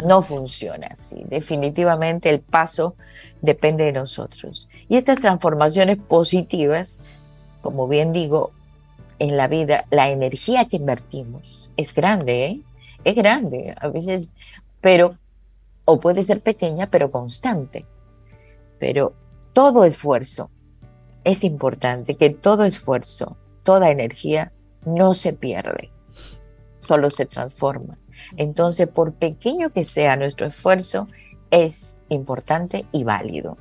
No funciona así. Definitivamente el paso depende de nosotros. Y estas transformaciones positivas, como bien digo, en la vida, la energía que invertimos es grande, ¿eh? Es grande, a veces, pero, o puede ser pequeña, pero constante. Pero todo esfuerzo, es importante que todo esfuerzo, toda energía no se pierde, solo se transforma. Entonces, por pequeño que sea nuestro esfuerzo, es importante y válido.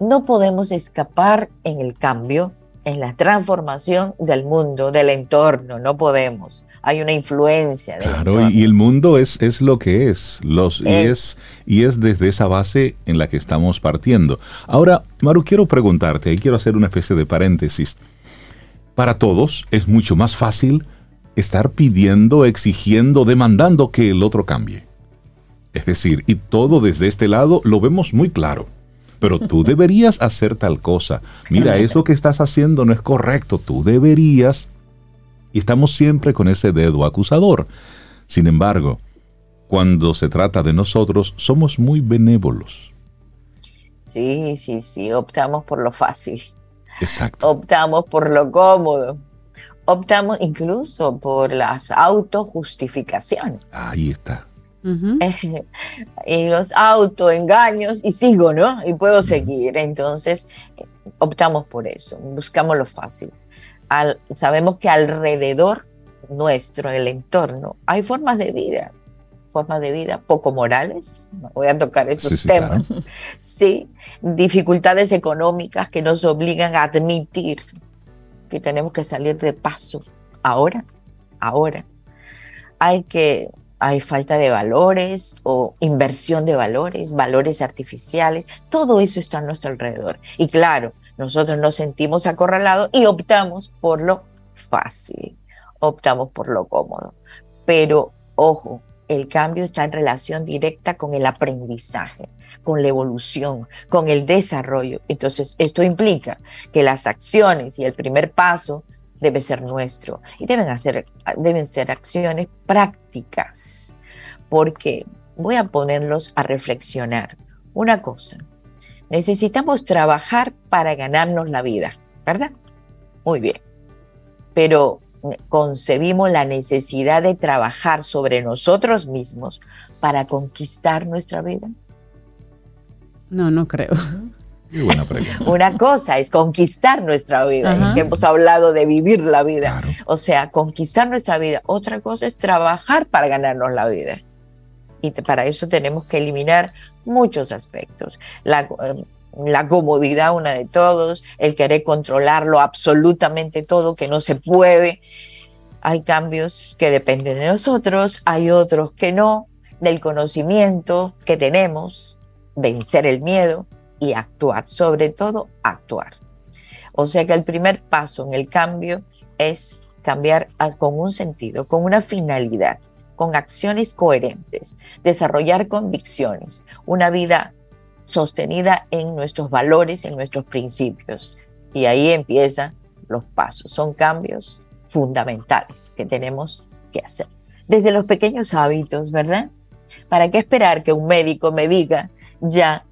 No podemos escapar en el cambio, en la transformación del mundo, del entorno, no podemos. Hay una influencia. claro, y el mundo es, es lo que es, los, Y, es, y es desde esa base en la que estamos partiendo. Ahora, Maru, quiero preguntarte, y quiero hacer una especie de paréntesis. Para todos es mucho más fácil estar pidiendo, exigiendo, demandando que el otro cambie. Es decir, y todo desde este lado lo vemos muy claro. Pero tú (laughs) deberías hacer tal cosa. Mira, eso que estás haciendo no es correcto. Tú deberías. Y estamos siempre con ese dedo acusador. Sin embargo, cuando se trata de nosotros, somos muy benévolos. Sí, sí, sí, optamos por lo fácil. Exacto. Optamos por lo cómodo. Optamos incluso por las autojustificaciones. Ahí está. Y (laughs) los autoengaños y sigo, ¿no? Y puedo seguir. Entonces, optamos por eso, buscamos lo fácil. sabemos que alrededor nuestro, en el entorno, hay formas de vida, formas de vida poco morales, voy a tocar esos temas, (laughs) sí, dificultades económicas que nos obligan a admitir que tenemos que salir de paso ahora, ahora. Hay que hay falta de valores o inversión de valores, valores artificiales, todo eso está a nuestro alrededor. Y claro, nosotros nos sentimos acorralados y optamos por lo fácil, optamos por lo cómodo. Pero ojo, el cambio está en relación directa con el aprendizaje, con la evolución, con el desarrollo. Entonces, esto implica que las acciones y el primer paso debe ser nuestro y deben, hacer, deben ser acciones prácticas porque voy a ponerlos a reflexionar. Una cosa, necesitamos trabajar para ganarnos la vida, ¿verdad? Muy bien. Pero concebimos la necesidad de trabajar sobre nosotros mismos para conquistar nuestra vida. No, no creo. Buena pregunta. (laughs) Una cosa es conquistar nuestra vida, que hemos hablado de vivir la vida. O sea, conquistar nuestra vida. Otra cosa es trabajar para ganarnos la vida. Y para eso tenemos que eliminar muchos aspectos. La, eh, la comodidad, una de todos, el querer controlarlo absolutamente todo, que no se puede. Hay cambios que dependen de nosotros, hay otros que no, del conocimiento que tenemos, vencer el miedo y actuar, sobre todo actuar. O sea que el primer paso en el cambio es cambiar con un sentido, con una finalidad, con acciones coherentes, desarrollar convicciones, una vida sostenida en nuestros valores, en nuestros principios. Y ahí empiezan los pasos. Son cambios fundamentales que tenemos que hacer. Desde los pequeños hábitos, ¿verdad? ¿Para qué esperar que un médico me diga ya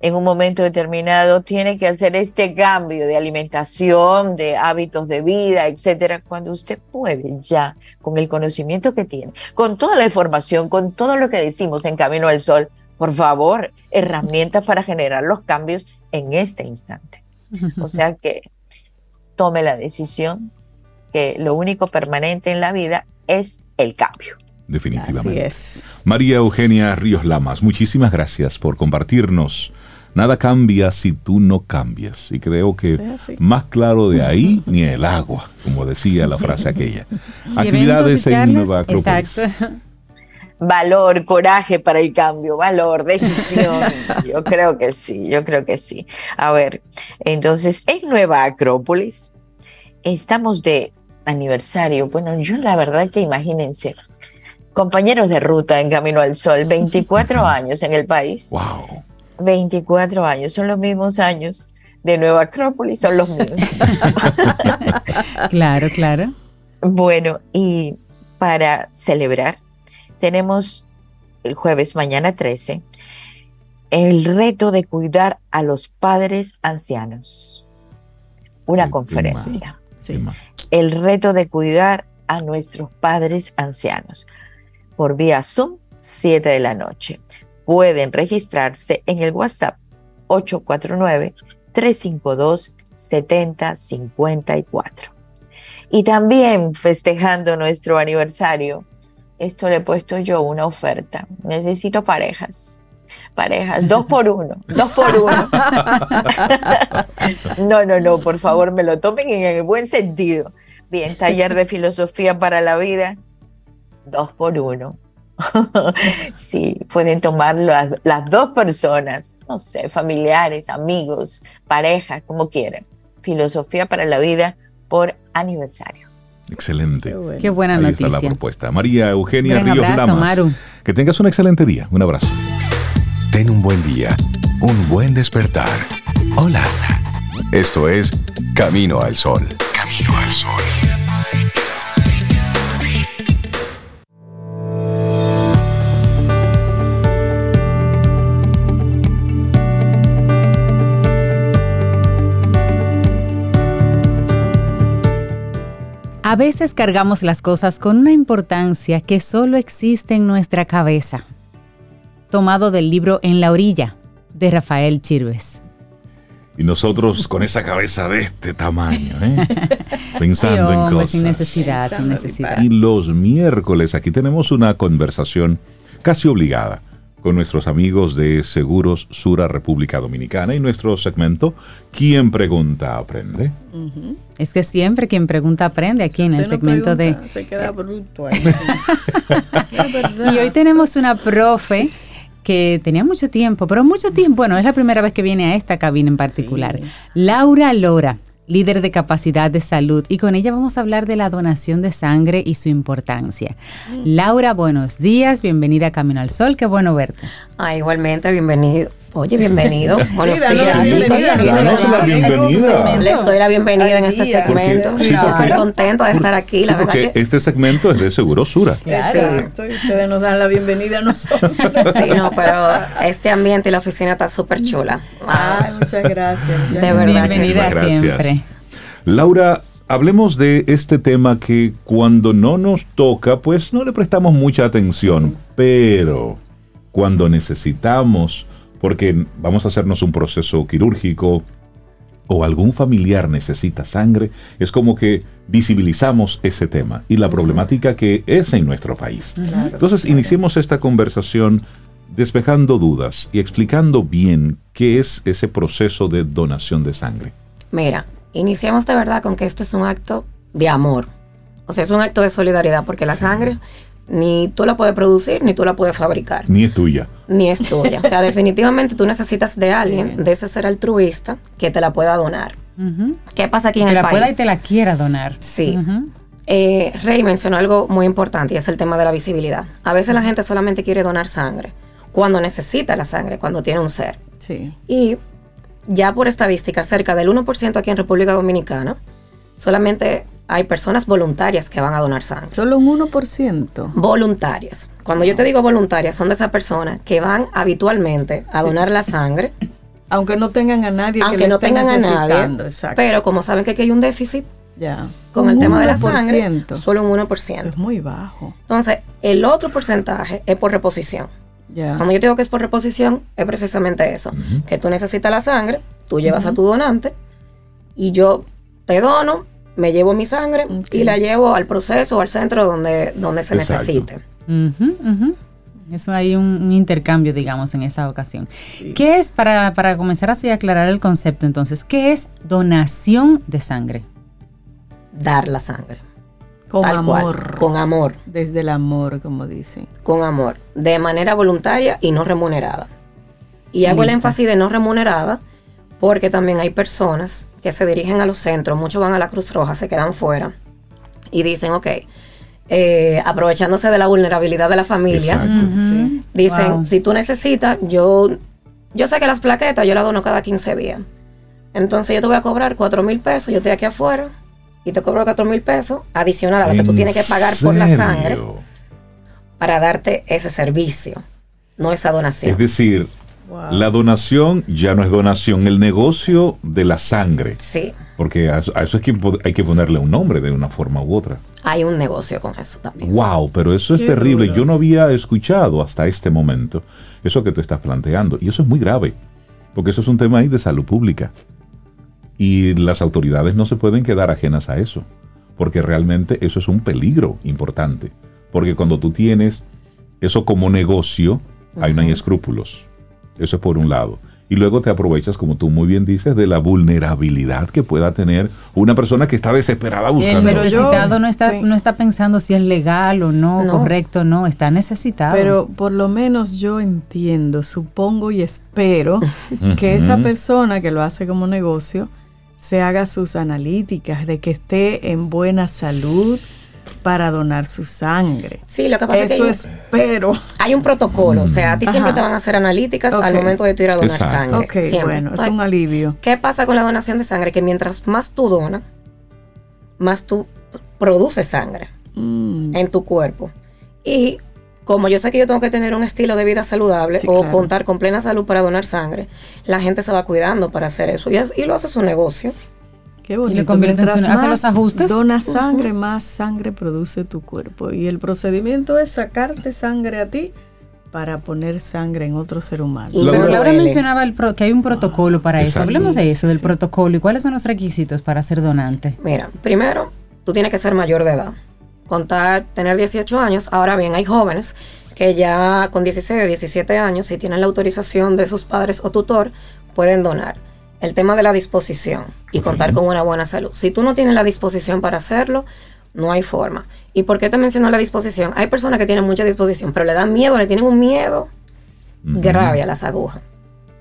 en un momento determinado tiene que hacer este cambio de alimentación, de hábitos de vida, etcétera, cuando usted puede ya, con el conocimiento que tiene, con toda la información, con todo lo que decimos en Camino al Sol, por favor, (laughs) herramientas para generar los cambios en este instante. O sea que tome la decisión que lo único permanente en la vida es el cambio. Definitivamente. Así es. María Eugenia Ríos Lamas, muchísimas gracias por compartirnos. Nada cambia si tú no cambias. Y creo que más claro de ahí (laughs) ni el agua, como decía la frase aquella. (laughs) Actividades en Nueva Acrópolis. Exacto valor, coraje para el cambio, valor, (laughs) decisión. yo creo que sí, yo creo que sí. A ver, entonces en Nueva Acrópolis estamos de aniversario. Bueno, yo la verdad que imagínense, compañeros de ruta en Camino al Sol, 24 años en el país. Wow. 24 años, son los mismos años de Nueva Acrópolis, son los mismos. (laughs) claro, claro. Bueno, y para celebrar tenemos el jueves, mañana 13, el reto de cuidar a los padres ancianos. Una conferencia. El reto de cuidar a nuestros padres ancianos. Por vía Zoom, 7 de la noche. Pueden registrarse en el WhatsApp 849-352-7054. Y también festejando nuestro aniversario, esto le he puesto yo una oferta. Necesito parejas. Parejas, dos por uno, dos por uno. (laughs) no, no, no, por favor, me lo tomen en el buen sentido. Bien, taller de filosofía para la vida, dos por uno. (laughs) sí, pueden tomar las, las dos personas, no sé, familiares, amigos, parejas, como quieran. Filosofía para la vida por aniversario. Excelente. Qué, buena Ahí está la propuesta. María Eugenia Ríos Lamas. Que tengas un excelente día. Un abrazo. Ten un buen día. Un buen despertar. Hola. Esto es Camino al Sol. Camino al Sol. A veces cargamos las cosas con una importancia que solo existe en nuestra cabeza. Tomado del libro En la orilla, de Rafael Chirves. Y nosotros con esa cabeza de este tamaño, ¿eh? (laughs) pensando en cosas. Sin necesidad, sin necesidad. Y los miércoles aquí tenemos una conversación casi obligada con nuestros amigos de Seguros Sura República Dominicana y nuestro segmento ¿Quién pregunta aprende? Es que siempre quien pregunta aprende aquí en el segmento de... Se queda bruto ahí. (laughs) y hoy tenemos una profe que tenía mucho tiempo, pero mucho tiempo, bueno, es la primera vez que viene a esta cabina en particular. Laura Lora líder de capacidad de salud, y con ella vamos a hablar de la donación de sangre y su importancia. Laura, buenos días, bienvenida a Camino al Sol, qué bueno verte. Ah, igualmente, bienvenido. Oye, bienvenido. Buenos días. bienvenida. Les doy la bienvenida en este segmento. Súper contento de estar aquí. la porque este segmento es de Segurosura. Claro, ustedes nos dan la bienvenida a nosotros. Sí, no, pero este ambiente y la oficina está súper chula. Ay, muchas gracias. de verdad. Bienvenida siempre. Laura, hablemos de este tema que cuando no nos toca, pues no le prestamos mucha atención, pero cuando necesitamos porque vamos a hacernos un proceso quirúrgico o algún familiar necesita sangre, es como que visibilizamos ese tema y la problemática que es en nuestro país. Entonces, iniciemos esta conversación despejando dudas y explicando bien qué es ese proceso de donación de sangre. Mira, iniciamos de verdad con que esto es un acto de amor. O sea, es un acto de solidaridad porque la sangre ni tú la puedes producir, ni tú la puedes fabricar. Ni es tuya. Ni es tuya. O sea, (laughs) definitivamente tú necesitas de alguien, de ese ser altruista, que te la pueda donar. ¿Qué pasa aquí en el país? Que la pueda y te la quiera donar. Sí. Eh, Rey mencionó algo muy importante y es el tema de la visibilidad. A veces la gente solamente quiere donar sangre cuando necesita la sangre, cuando tiene un ser. Sí. Y ya por estadística, cerca del 1% aquí en República Dominicana, solamente hay personas voluntarias que van a donar sangre. Solo un 1%. Voluntarias. Cuando yo te digo voluntarias, son de esas personas que van habitualmente a donar la sangre. Aunque no tengan a nadie aunque que no tengan a nadie. Pero como saben que aquí hay un déficit ya. con el tema de la sangre, solo un 1%. es muy bajo. Entonces, el otro porcentaje es por reposición. Ya. Cuando yo digo que es por reposición, es precisamente eso. Que tú necesitas la sangre, tú llevas a tu donante y yo te dono, me llevo mi sangre y la llevo al proceso o al centro donde, donde se necesite. Eso hay un, intercambio, digamos, en esa ocasión. ¿Qué es, para, para comenzar así a aclarar el concepto entonces, qué es donación de sangre? Dar la sangre. Con amor. con amor. Desde el amor, como dicen. Con amor. De manera voluntaria y no remunerada. Y hago el énfasis de no remunerada porque también hay personas que se dirigen a los centros, muchos van a la Cruz Roja, se quedan fuera y dicen, ok, eh, aprovechándose de la vulnerabilidad de la familia, dicen, si tú necesitas, yo, yo sé que las plaquetas yo las dono cada 15 días. Entonces yo te voy a cobrar 4 mil pesos, yo estoy aquí afuera y te cobro 4 mil pesos adicional a lo que tú tienes que pagar por la sangre para darte ese servicio, no esa donación. Es decir, la donación ya no es donación, el negocio de la sangre. Sí. Porque a eso, es que hay que ponerle un nombre de una forma u otra. Hay un negocio con eso también. Wow, pero eso es terrible. Yo no había escuchado hasta este momento eso que tú estás planteando. Y eso es muy grave, porque eso es un tema ahí de salud pública. Y las autoridades no se pueden quedar ajenas a eso, porque realmente eso es un peligro importante. Porque cuando tú tienes eso como negocio, ahí no hay escrúpulos. Eso es por un lado. Y luego te aprovechas, como tú muy bien dices, de la vulnerabilidad que pueda tener una persona que está desesperada buscando. El necesitado no está, no está pensando si es legal o no, correcto o no, está necesitado. Pero por lo menos yo entiendo, supongo y espero (laughs) que esa persona que lo hace como negocio se haga sus analíticas de que esté en buena salud, para donar su sangre. Sí, lo que pasa es que hay, espero. (laughs) hay un protocolo, o sea, a ti siempre te van a hacer analíticas al momento de tu ir a donar sangre. Ok, bueno, es un alivio. ¿Qué pasa con la donación de sangre? Que mientras más tú donas, más tú produces sangre mm. en tu cuerpo. Y como yo sé que yo tengo que tener un estilo de vida saludable o contar con plena salud para donar sangre, la gente se va cuidando para hacer eso y, y lo hace su negocio. Qué bonito. Y le hace los ajustes. Dona sangre, más sangre produce tu cuerpo. Y el procedimiento es sacarte sangre a ti para poner sangre en otro ser humano. Pero Laura mencionaba el que hay un protocolo para eso. Hablemos de eso, del protocolo. ¿Y cuáles son los requisitos para ser donante? Mira, primero, tú tienes que ser mayor de edad. Contar, tener 18 años. Ahora bien, hay jóvenes que ya con 16 o 17 años, si tienen la autorización de sus padres o tutor, pueden donar el tema de la disposición y contar con una buena salud. Si tú no tienes la disposición para hacerlo, no hay forma. ¿Y por qué te menciono la disposición? Hay personas que tienen mucha disposición, pero le dan miedo, le tienen un miedo grave a las agujas.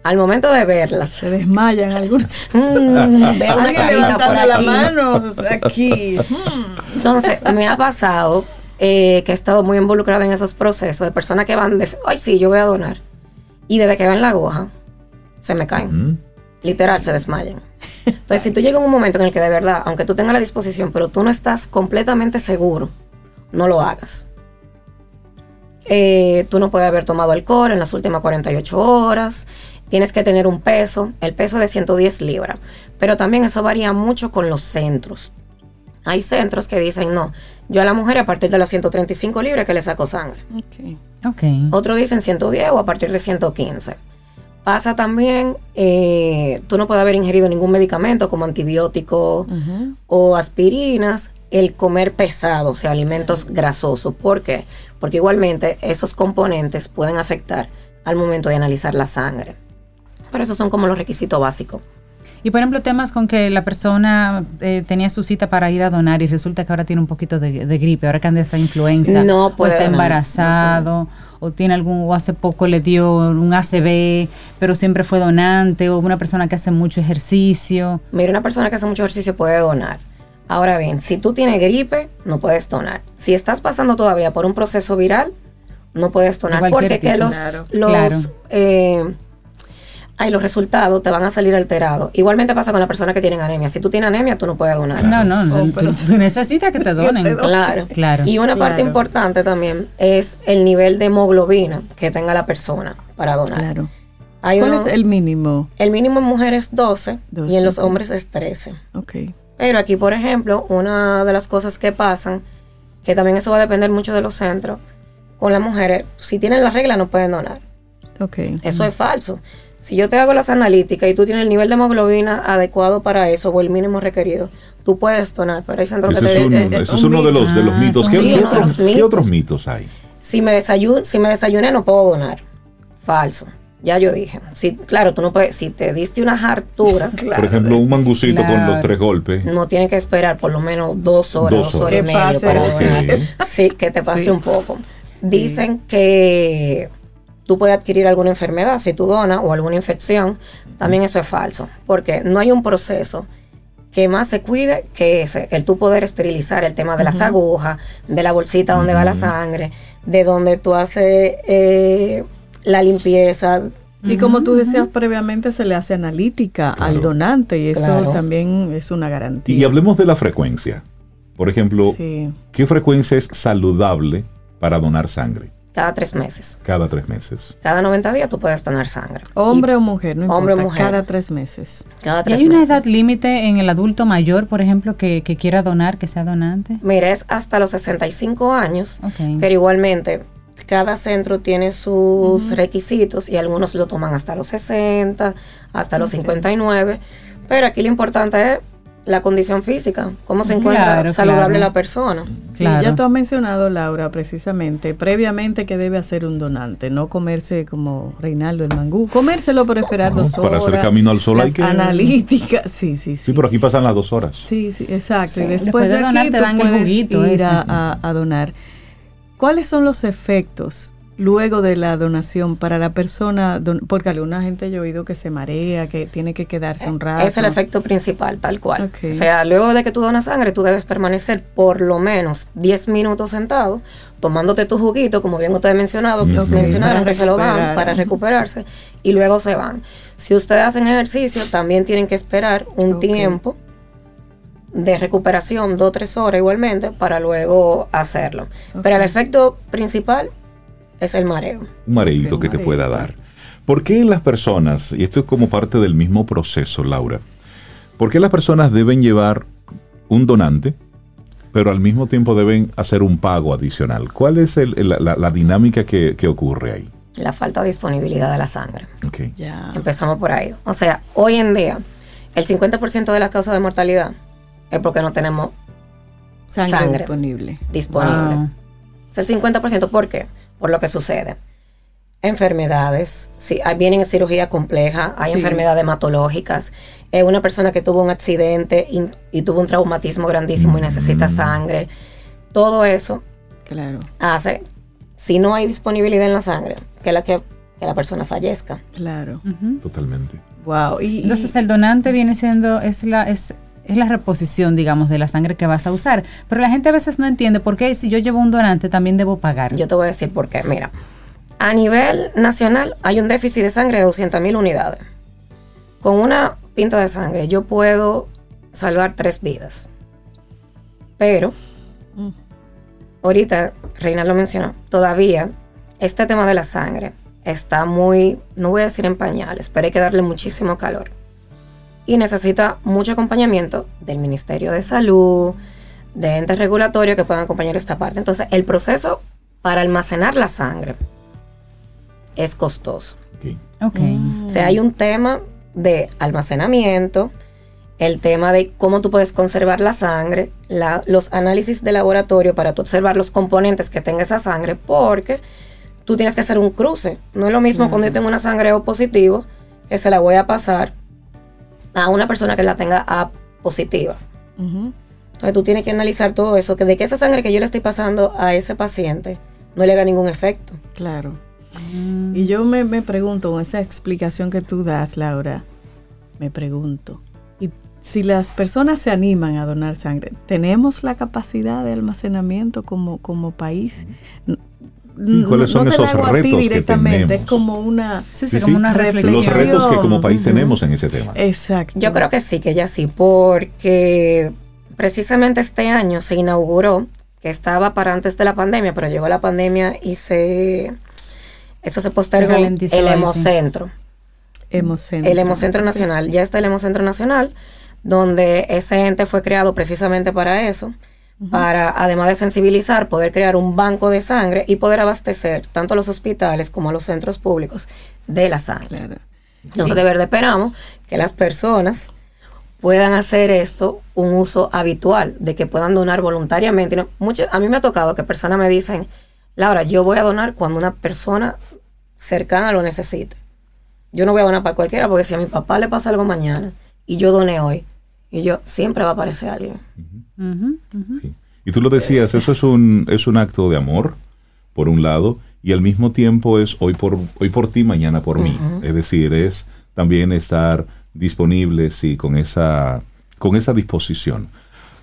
Al momento de verlas. Se desmayan algunos. (laughs) Mm, veo una carita por la mano aquí. (laughs) Entonces, me ha pasado eh, que he estado muy involucrada en esos procesos de personas que van de, ay, sí, yo voy a donar. Y desde que ven la aguja, se me caen. Literal, se desmayan. Entonces, si tú llegas a un momento en el que de verdad, aunque tú tengas la disposición, pero tú no estás completamente seguro, no lo hagas. Eh, tú no puedes haber tomado alcohol en las últimas 48 horas. Tienes que tener un peso, el peso de 110 libras. Pero también eso varía mucho con los centros. Hay centros que dicen, no, yo a la mujer a partir de las 135 libras que le saco sangre. Okay. Okay. Otros dicen 110 o a partir de 115. Pasa también, eh, tú no puedes haber ingerido ningún medicamento como antibiótico o aspirinas, el comer pesado, o sea, alimentos grasosos. ¿Por qué? Porque igualmente esos componentes pueden afectar al momento de analizar la sangre. Pero esos son como los requisitos básicos. Y por ejemplo, temas con que la persona eh, tenía su cita para ir a donar y resulta que ahora tiene un poquito de, gripe, ahora que anda esa influenza, no o está embarazado, o tiene algún, o hace poco le dio un ACV, pero siempre fue donante, o una persona que hace mucho ejercicio. Mira, una persona que hace mucho ejercicio puede donar. Ahora bien, si tú tienes gripe, no puedes donar. Si estás pasando todavía por un proceso viral, no puedes donar porque que los, los eh, ay, los resultados te van a salir alterados. Igualmente pasa con las personas que tienen anemia. Si tú tienes anemia, tú no puedes donar. No, no, no. Oh, tú, necesitas que te donen. claro. claro. Y una parte importante también es el nivel de hemoglobina que tenga la persona para donar. Claro. ¿Cuál es el mínimo? El mínimo en mujeres es 12, y en los hombres es 13. Ok. Pero aquí, por ejemplo, una de las cosas que pasan, que también eso va a depender mucho de los centros, con las mujeres, si tienen la regla no pueden donar. Ok. Eso es falso. Si yo te hago las analíticas y tú tienes el nivel de hemoglobina adecuado para eso o el mínimo requerido, tú puedes donar, pero hay centros que te dicen... Ese es uno de los, de los mitos. ¿Qué, otros, mitos. hay? Si me, desayun, si me desayuné no puedo donar. Falso. Ya yo dije. Si, claro, tú no puedes... Si te diste una hartura... (laughs) Por ejemplo, un mangucito con los tres golpes. No tiene que esperar por lo menos dos horas, dos, horas, y media para donar. Sí, que te pase un poco. Dicen que tú puedes adquirir alguna enfermedad si tú donas o alguna infección, también eso es falso, porque no hay un proceso que más se cuide que ese, el tú poder esterilizar el tema de las agujas, de la bolsita donde va la sangre, de donde tú haces eh, la limpieza. Y como tú decías previamente, se le hace analítica al donante y eso también es una garantía. Y hablemos de la frecuencia. Por ejemplo, ¿qué frecuencia es saludable para donar sangre? Cada tres meses. Cada tres meses. Cada 90 días tú puedes donar sangre. Hombre o mujer, no hombre o mujer. Cada tres meses. Cada tres ¿Y hay una edad límite en el adulto mayor, por ejemplo, que, quiera donar, que sea donante? Mira, es hasta los 65 años, pero igualmente cada centro tiene sus requisitos y algunos lo toman hasta los 60, hasta los 59, pero aquí lo importante es la condición física, cómo se encuentra saludable la persona. Sí, ya tú has mencionado, Laura, precisamente, previamente que debe hacer un donante, no comerse como Reinaldo el mangú, comérselo por esperar dos horas. Para hacer camino al sol hay que... Analítica, (laughs) sí, sí, sí. Sí, pero aquí pasan las dos horas. Sí, sí, exacto. Y después, de, donar, te dan el juguito ir a donar. ¿Cuáles son los efectos luego de la donación para la persona, porque alguna gente yo he oído que se marea, que tiene que quedarse un rato. Es el efecto principal, tal cual. O sea, luego de que tú donas sangre, tú debes permanecer por lo menos 10 minutos sentado, tomándote tu juguito, como bien ustedes mencionado, mencionaron que se lo dan para recuperarse, y luego se van. Si ustedes hacen ejercicio, también tienen que esperar un tiempo de recuperación, dos o tres horas igualmente, para luego hacerlo. Pero el efecto principal es el mareo. Un mareito que te pueda dar. ¿Por qué las personas, y esto es como parte del mismo proceso, Laura, por qué las personas deben llevar un donante, pero al mismo tiempo deben hacer un pago adicional? ¿Cuál es la, dinámica que, ocurre ahí? La falta de disponibilidad de la sangre. Okay. Ya. Empezamos por ahí. O sea, hoy en día, el 50% de las causas de mortalidad es porque no tenemos sangre, disponible. disponible. Es el 50%. ¿Por qué? Por lo que sucede. Enfermedades, si vienen en cirugía compleja, hay enfermedades hematológicas, es una persona que tuvo un accidente y, tuvo un traumatismo grandísimo y necesita mm. sangre. Todo eso claro. hace, si no hay disponibilidad en la sangre, que la que, la persona fallezca. Claro. Totalmente. Wow. Y, Entonces el donante viene siendo, es la, es es la reposición, digamos, de la sangre que vas a usar. Pero la gente a veces no entiende por qué si yo llevo un donante también debo pagar. Yo te voy a decir por qué. Mira, a nivel nacional hay un déficit de sangre de 200.000 unidades. con una pinta de sangre yo puedo salvar tres vidas. Pero, mm. ahorita Reina lo mencionó, todavía este tema de la sangre está muy, no voy a decir en pañales, pero hay que darle muchísimo calor. Y necesita mucho acompañamiento del Ministerio de Salud, de entes regulatorios que puedan acompañar esta parte. Entonces, el proceso para almacenar la sangre es costoso. Okay. O sea, hay un tema de almacenamiento, el tema de cómo tú puedes conservar la sangre, los análisis de laboratorio para tú observar los componentes que tenga esa sangre, porque tú tienes que hacer un cruce. No es lo mismo cuando yo tengo una sangre O positivo, que se la voy a pasar a una persona que la tenga A positiva. Entonces tú tienes que analizar todo eso, que de que esa sangre que yo le estoy pasando a ese paciente no le haga ningún efecto. Claro. Mm. Y yo me, me pregunto, con esa explicación que tú das, Laura, me pregunto, y si las personas se animan a donar sangre, ¿tenemos la capacidad de almacenamiento como, como país? ¿Cuáles son esos retos directamente, que Es como una, como una reflexión. Los retos que como país tenemos en ese tema. Exacto. Yo creo que sí, que ya sí, porque precisamente este año se inauguró, que estaba para antes de la pandemia, pero llegó la pandemia y se eso se postergó el Hemocentro. Hemocentro. El Hemocentro Nacional. Ya está el Hemocentro Nacional, donde ese ente fue creado precisamente para eso para, además de sensibilizar, poder crear un banco de sangre y poder abastecer tanto a los hospitales como a los centros públicos de la sangre. Entonces, de verdad esperamos que las personas puedan hacer esto un uso habitual, de que puedan donar voluntariamente. a mí me ha tocado que personas me dicen, Laura, yo voy a donar cuando una persona cercana lo necesite. Yo no voy a donar para cualquiera, porque si a mi papá le pasa algo mañana y yo doné hoy, y yo siempre va a aparecer alguien. Y tú lo decías, eso es un, es un acto de amor, por un lado, y al mismo tiempo es hoy por, hoy por ti, mañana por mí. Es decir, es también estar disponibles y con esa, con esa disposición.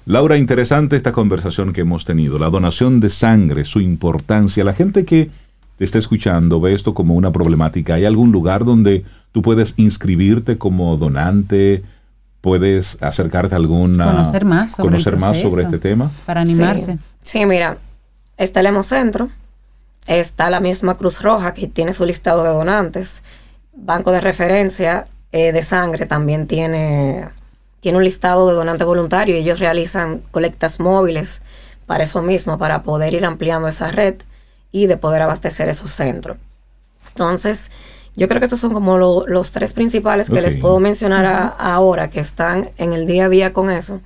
Laura, interesante esta conversación que hemos tenido. La donación de sangre, su importancia. La gente que te está escuchando ve esto como una problemática. ¿Hay algún lugar donde tú puedes inscribirte como donante? Puedes acercarte a alguna... Conocer más sobre, conocer más sobre este tema. Para animarse. Sí. mira, está el Hemocentro, está la misma Cruz Roja que tiene su listado de donantes, Banco de Referencia eh, de Sangre también tiene, tiene un listado de donantes voluntarios y ellos realizan colectas móviles para eso mismo, para poder ir ampliando esa red y de poder abastecer esos centros. Entonces, yo creo que estos son como los tres principales que les puedo mencionar ahora, que están en el día a día con eso.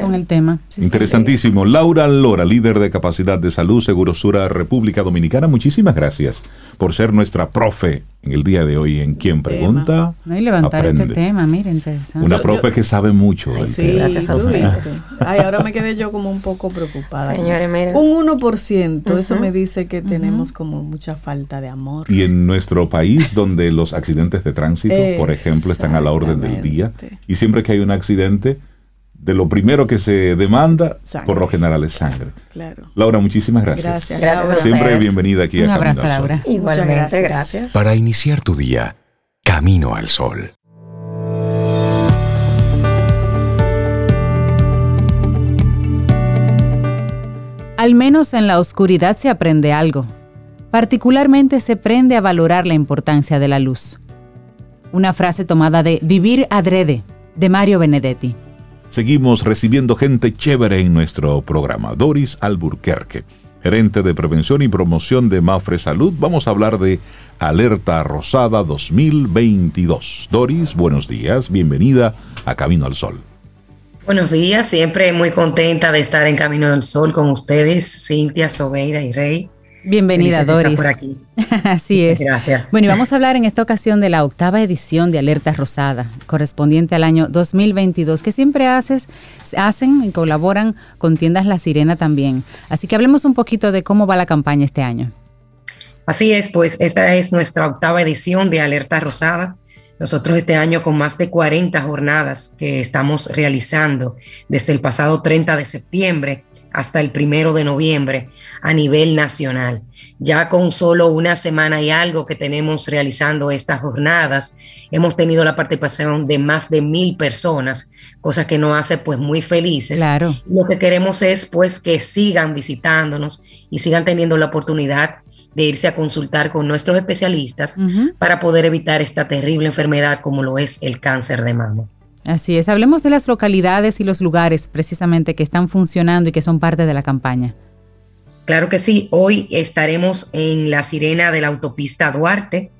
Con el tema. Interesantísimo. Laura Lora, líder de capacidad de salud, Segurosura República Dominicana, muchísimas gracias por ser nuestra profe en el día de hoy en Quien Pregunta. No, y levantar este tema, mire, interesante. Una profe que sabe mucho. sí, gracias a ustedes. (laughs) Ay, ahora me quedé yo como un poco preocupada. Señores, miren. Un 1%, eso me dice que tenemos como mucha falta de amor. Y en nuestro país, donde los accidentes de tránsito, por ejemplo, están a la orden del día, y siempre que hay un accidente, de lo primero que se demanda, por lo general es sangre. Claro. Laura, muchísimas gracias. Gracias. gracias Siempre bienvenida aquí Un a abrazo, Laura. Igualmente, gracias. Para iniciar tu día, Camino al Sol. Al menos en la oscuridad se aprende algo. Particularmente se aprende a valorar la importancia de la luz. Una frase tomada de Vivir adrede de Mario Benedetti. Seguimos recibiendo gente chévere en nuestro programa. Doris Alburquerque, gerente de prevención y promoción de Mafre Salud. Vamos a hablar de Alerta Rosada 2022. Doris, buenos días, bienvenida a Camino al Sol. Buenos días, siempre muy contenta de estar en Camino al Sol con ustedes, Cintia, Sobeira y Rey. Bienvenida, Doris. Por aquí. (laughs) Así es. Gracias. Bueno, y vamos a hablar en esta ocasión de la octava edición de Alerta Rosada, correspondiente al año 2022, que siempre haces, hacen y colaboran con Tiendas La Sirena también. Así que hablemos un poquito de cómo va la campaña este año. Así es, pues esta es nuestra octava edición de Alerta Rosada. Nosotros este año con más de 40 jornadas que estamos realizando desde el pasado 30 de septiembre hasta el primero de noviembre a nivel nacional. Ya con solo una semana y algo que tenemos realizando estas jornadas, hemos tenido la participación de más de mil personas, cosa que nos hace pues muy felices. Claro. Lo que queremos es pues que sigan visitándonos y sigan teniendo la oportunidad de irse a consultar con nuestros especialistas para poder evitar esta terrible enfermedad como lo es el cáncer de mama. Así es, hablemos de las localidades y los lugares precisamente que están funcionando y que son parte de la campaña. Claro que sí, hoy estaremos en la sirena de la autopista Duarte,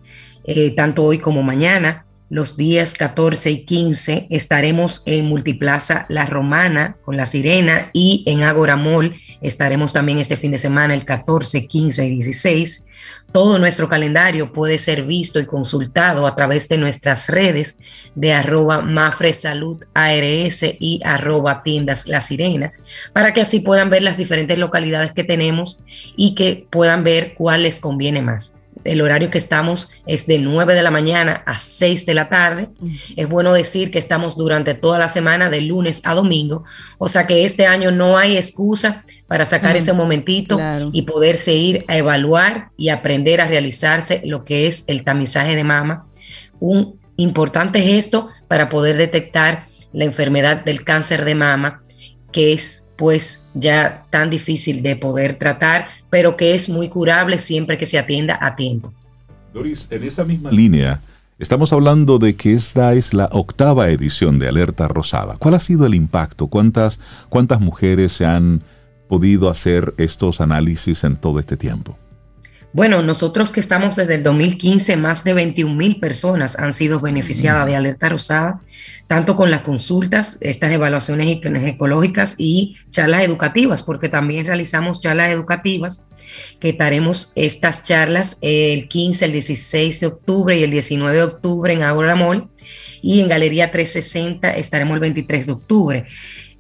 eh, tanto hoy como mañana. Los días 14 y 15 estaremos en Multiplaza La Romana con la Sirena y en Agora Mall estaremos también este fin de semana el 14, 15 y 16. Todo nuestro calendario puede ser visto y consultado a través de nuestras redes de arroba Mafre Salud ARS y arroba Tiendas La Sirena, para que así puedan ver las diferentes localidades que tenemos y que puedan ver cuál les conviene más el horario que estamos es de 9 de la mañana a 6 de la tarde. Es bueno decir que estamos durante toda la semana, de lunes a domingo. O sea que este año no hay excusa para sacar ese momentito y poderse ir a evaluar y aprender a realizarse lo que es el tamizaje de mama. Un importante gesto para poder detectar la enfermedad del cáncer de mama, que es pues ya tan difícil de poder tratar pero que es muy curable siempre que se atienda a tiempo. Doris, en esa misma línea, estamos hablando de que esta es la octava edición de Alerta Rosada. ¿Cuál ha sido el impacto? ¿Cuántas, cuántas mujeres se han podido hacer estos análisis en todo este tiempo? Bueno, nosotros que estamos desde el 2015, más de 21 mil personas han sido beneficiadas de Alerta Rosada, tanto con las consultas, estas evaluaciones ecológicas y charlas educativas, porque también realizamos charlas educativas, que estaremos estas charlas el 15, el 16 de octubre y el 19 de octubre en Agora Mall y en Galería 360 estaremos el 23 de octubre.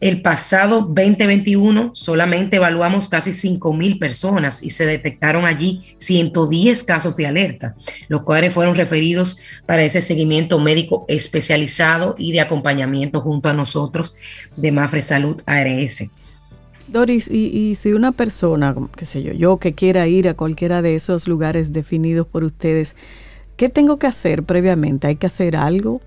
El pasado 2021 solamente evaluamos casi 5 mil personas y se detectaron allí 110 casos de alerta, los cuales fueron referidos para ese seguimiento médico especializado y de acompañamiento junto a nosotros de Mafre Salud ARS. Doris, y, y, si una persona, qué sé yo, yo que quiera ir a cualquiera de esos lugares definidos por ustedes, ¿qué tengo que hacer previamente? ¿Hay que hacer algo?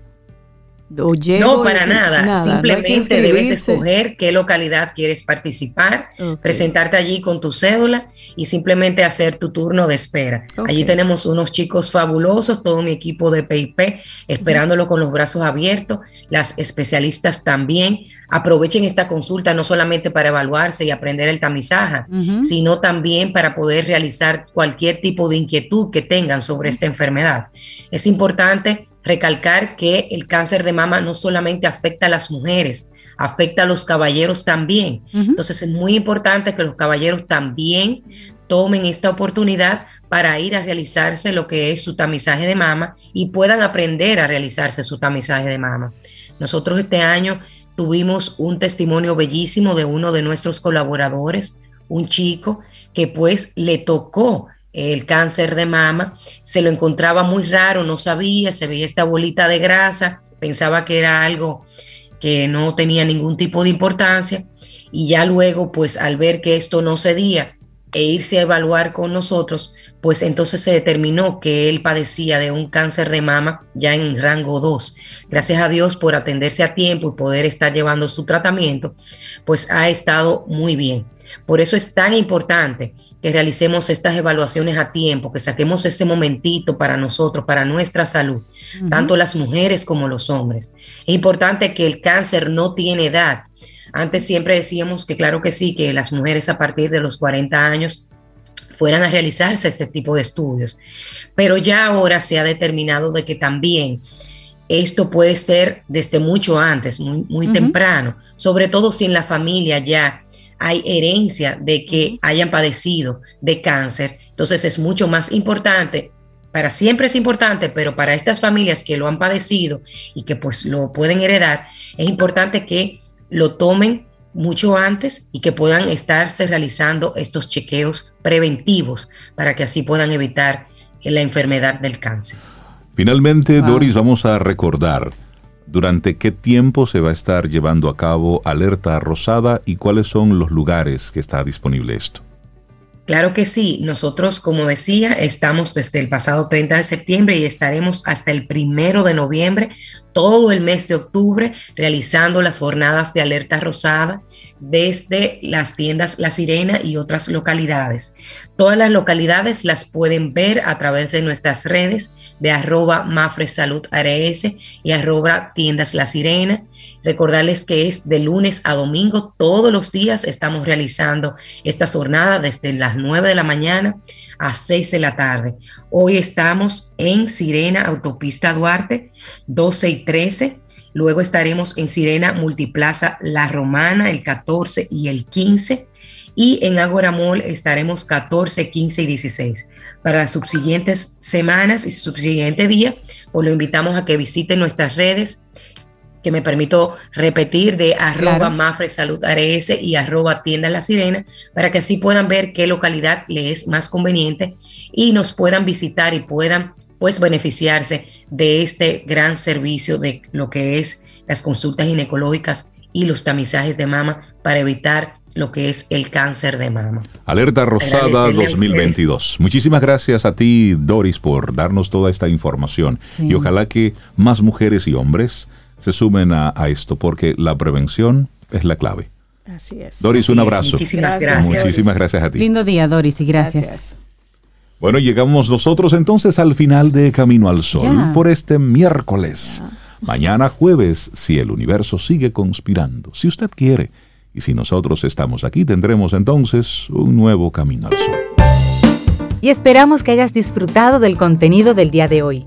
No, para nada. Simplemente debes escoger qué localidad quieres participar, presentarte allí con tu cédula y simplemente hacer tu turno de espera. Allí tenemos unos chicos fabulosos, todo mi equipo de PIP, esperándolo con los brazos abiertos, las especialistas también. Aprovechen esta consulta no solamente para evaluarse y aprender el tamizaje, sino también para poder realizar cualquier tipo de inquietud que tengan sobre esta enfermedad. Es importante recalcar que el cáncer de mama no solamente afecta a las mujeres, afecta a los caballeros también. Entonces es muy importante que los caballeros también tomen esta oportunidad para ir a realizarse lo que es su tamizaje de mama y puedan aprender a realizarse su tamizaje de mama. Nosotros este año tuvimos un testimonio bellísimo de uno de nuestros colaboradores, un chico que pues le tocó el cáncer de mama, se lo encontraba muy raro, no sabía, se veía esta bolita de grasa, pensaba que era algo que no tenía ningún tipo de importancia y ya luego pues al ver que esto no cedía e irse a evaluar con nosotros, pues entonces se determinó que él padecía de un cáncer de mama ya en rango 2. Gracias a Dios por atenderse a tiempo y poder estar llevando su tratamiento, pues ha estado muy bien. Por eso es tan importante que realicemos estas evaluaciones a tiempo, que saquemos ese momentito para nosotros, para nuestra salud, tanto las mujeres como los hombres. Es importante que el cáncer no tiene edad. Antes siempre decíamos que claro que sí, que las mujeres a partir de los 40 años fueran a realizarse este tipo de estudios. Pero ya ahora se ha determinado de que también esto puede ser desde mucho antes, muy, temprano, sobre todo si en la familia ya hay herencia de que hayan padecido de cáncer. Entonces es mucho más importante, para siempre es importante, pero para estas familias que lo han padecido y que pues lo pueden heredar, es importante que lo tomen mucho antes y que puedan estarse realizando estos chequeos preventivos para que así puedan evitar la enfermedad del cáncer. Finalmente, Doris, vamos a recordar ¿Durante qué tiempo se va a estar llevando a cabo Alerta Rosada y cuáles son los lugares que está disponible esto? Claro que sí, nosotros, como decía, estamos desde el pasado 30 de septiembre y estaremos hasta el primero de noviembre, todo el mes de octubre, realizando las jornadas de alerta rosada desde las tiendas La Sirena y otras localidades. Todas las localidades las pueden ver a través de nuestras redes de arroba Mafre y arroba tiendas La Sirena. Recordarles que es de lunes a domingo, todos los días estamos realizando esta jornada desde las 9 de la mañana a 6 de la tarde. Hoy estamos en Sirena, Autopista Duarte, 12 y 13. Luego estaremos en Sirena Multiplaza La Romana el 14 y el 15. Y en Agora Mall estaremos 14, 15 y 16 para las subsiguientes semanas y subsiguiente día, pues lo invitamos a que visiten nuestras redes, que me permito repetir, de arroba Mafre Salud ARS y arroba Tienda La Sirena, para que así puedan ver qué localidad le es más conveniente y nos puedan visitar y puedan pues beneficiarse de este gran servicio de lo que es las consultas ginecológicas y los tamizajes de mama para evitar lo que es el cáncer de mama. Alerta Rosada 2022. Muchísimas gracias a ti, Doris, por darnos toda esta información. Y ojalá que más mujeres y hombres se sumen a, esto, porque la prevención es la clave. Así es. Doris, un abrazo. Muchísimas gracias. Muchísimas gracias a ti. Lindo día, Doris, y gracias. Bueno, llegamos nosotros entonces al final de Camino al Sol por este miércoles. Mañana jueves, si el universo sigue conspirando, si usted quiere y si nosotros estamos aquí, tendremos entonces un nuevo camino al sol. Y esperamos que hayas disfrutado del contenido del día de hoy.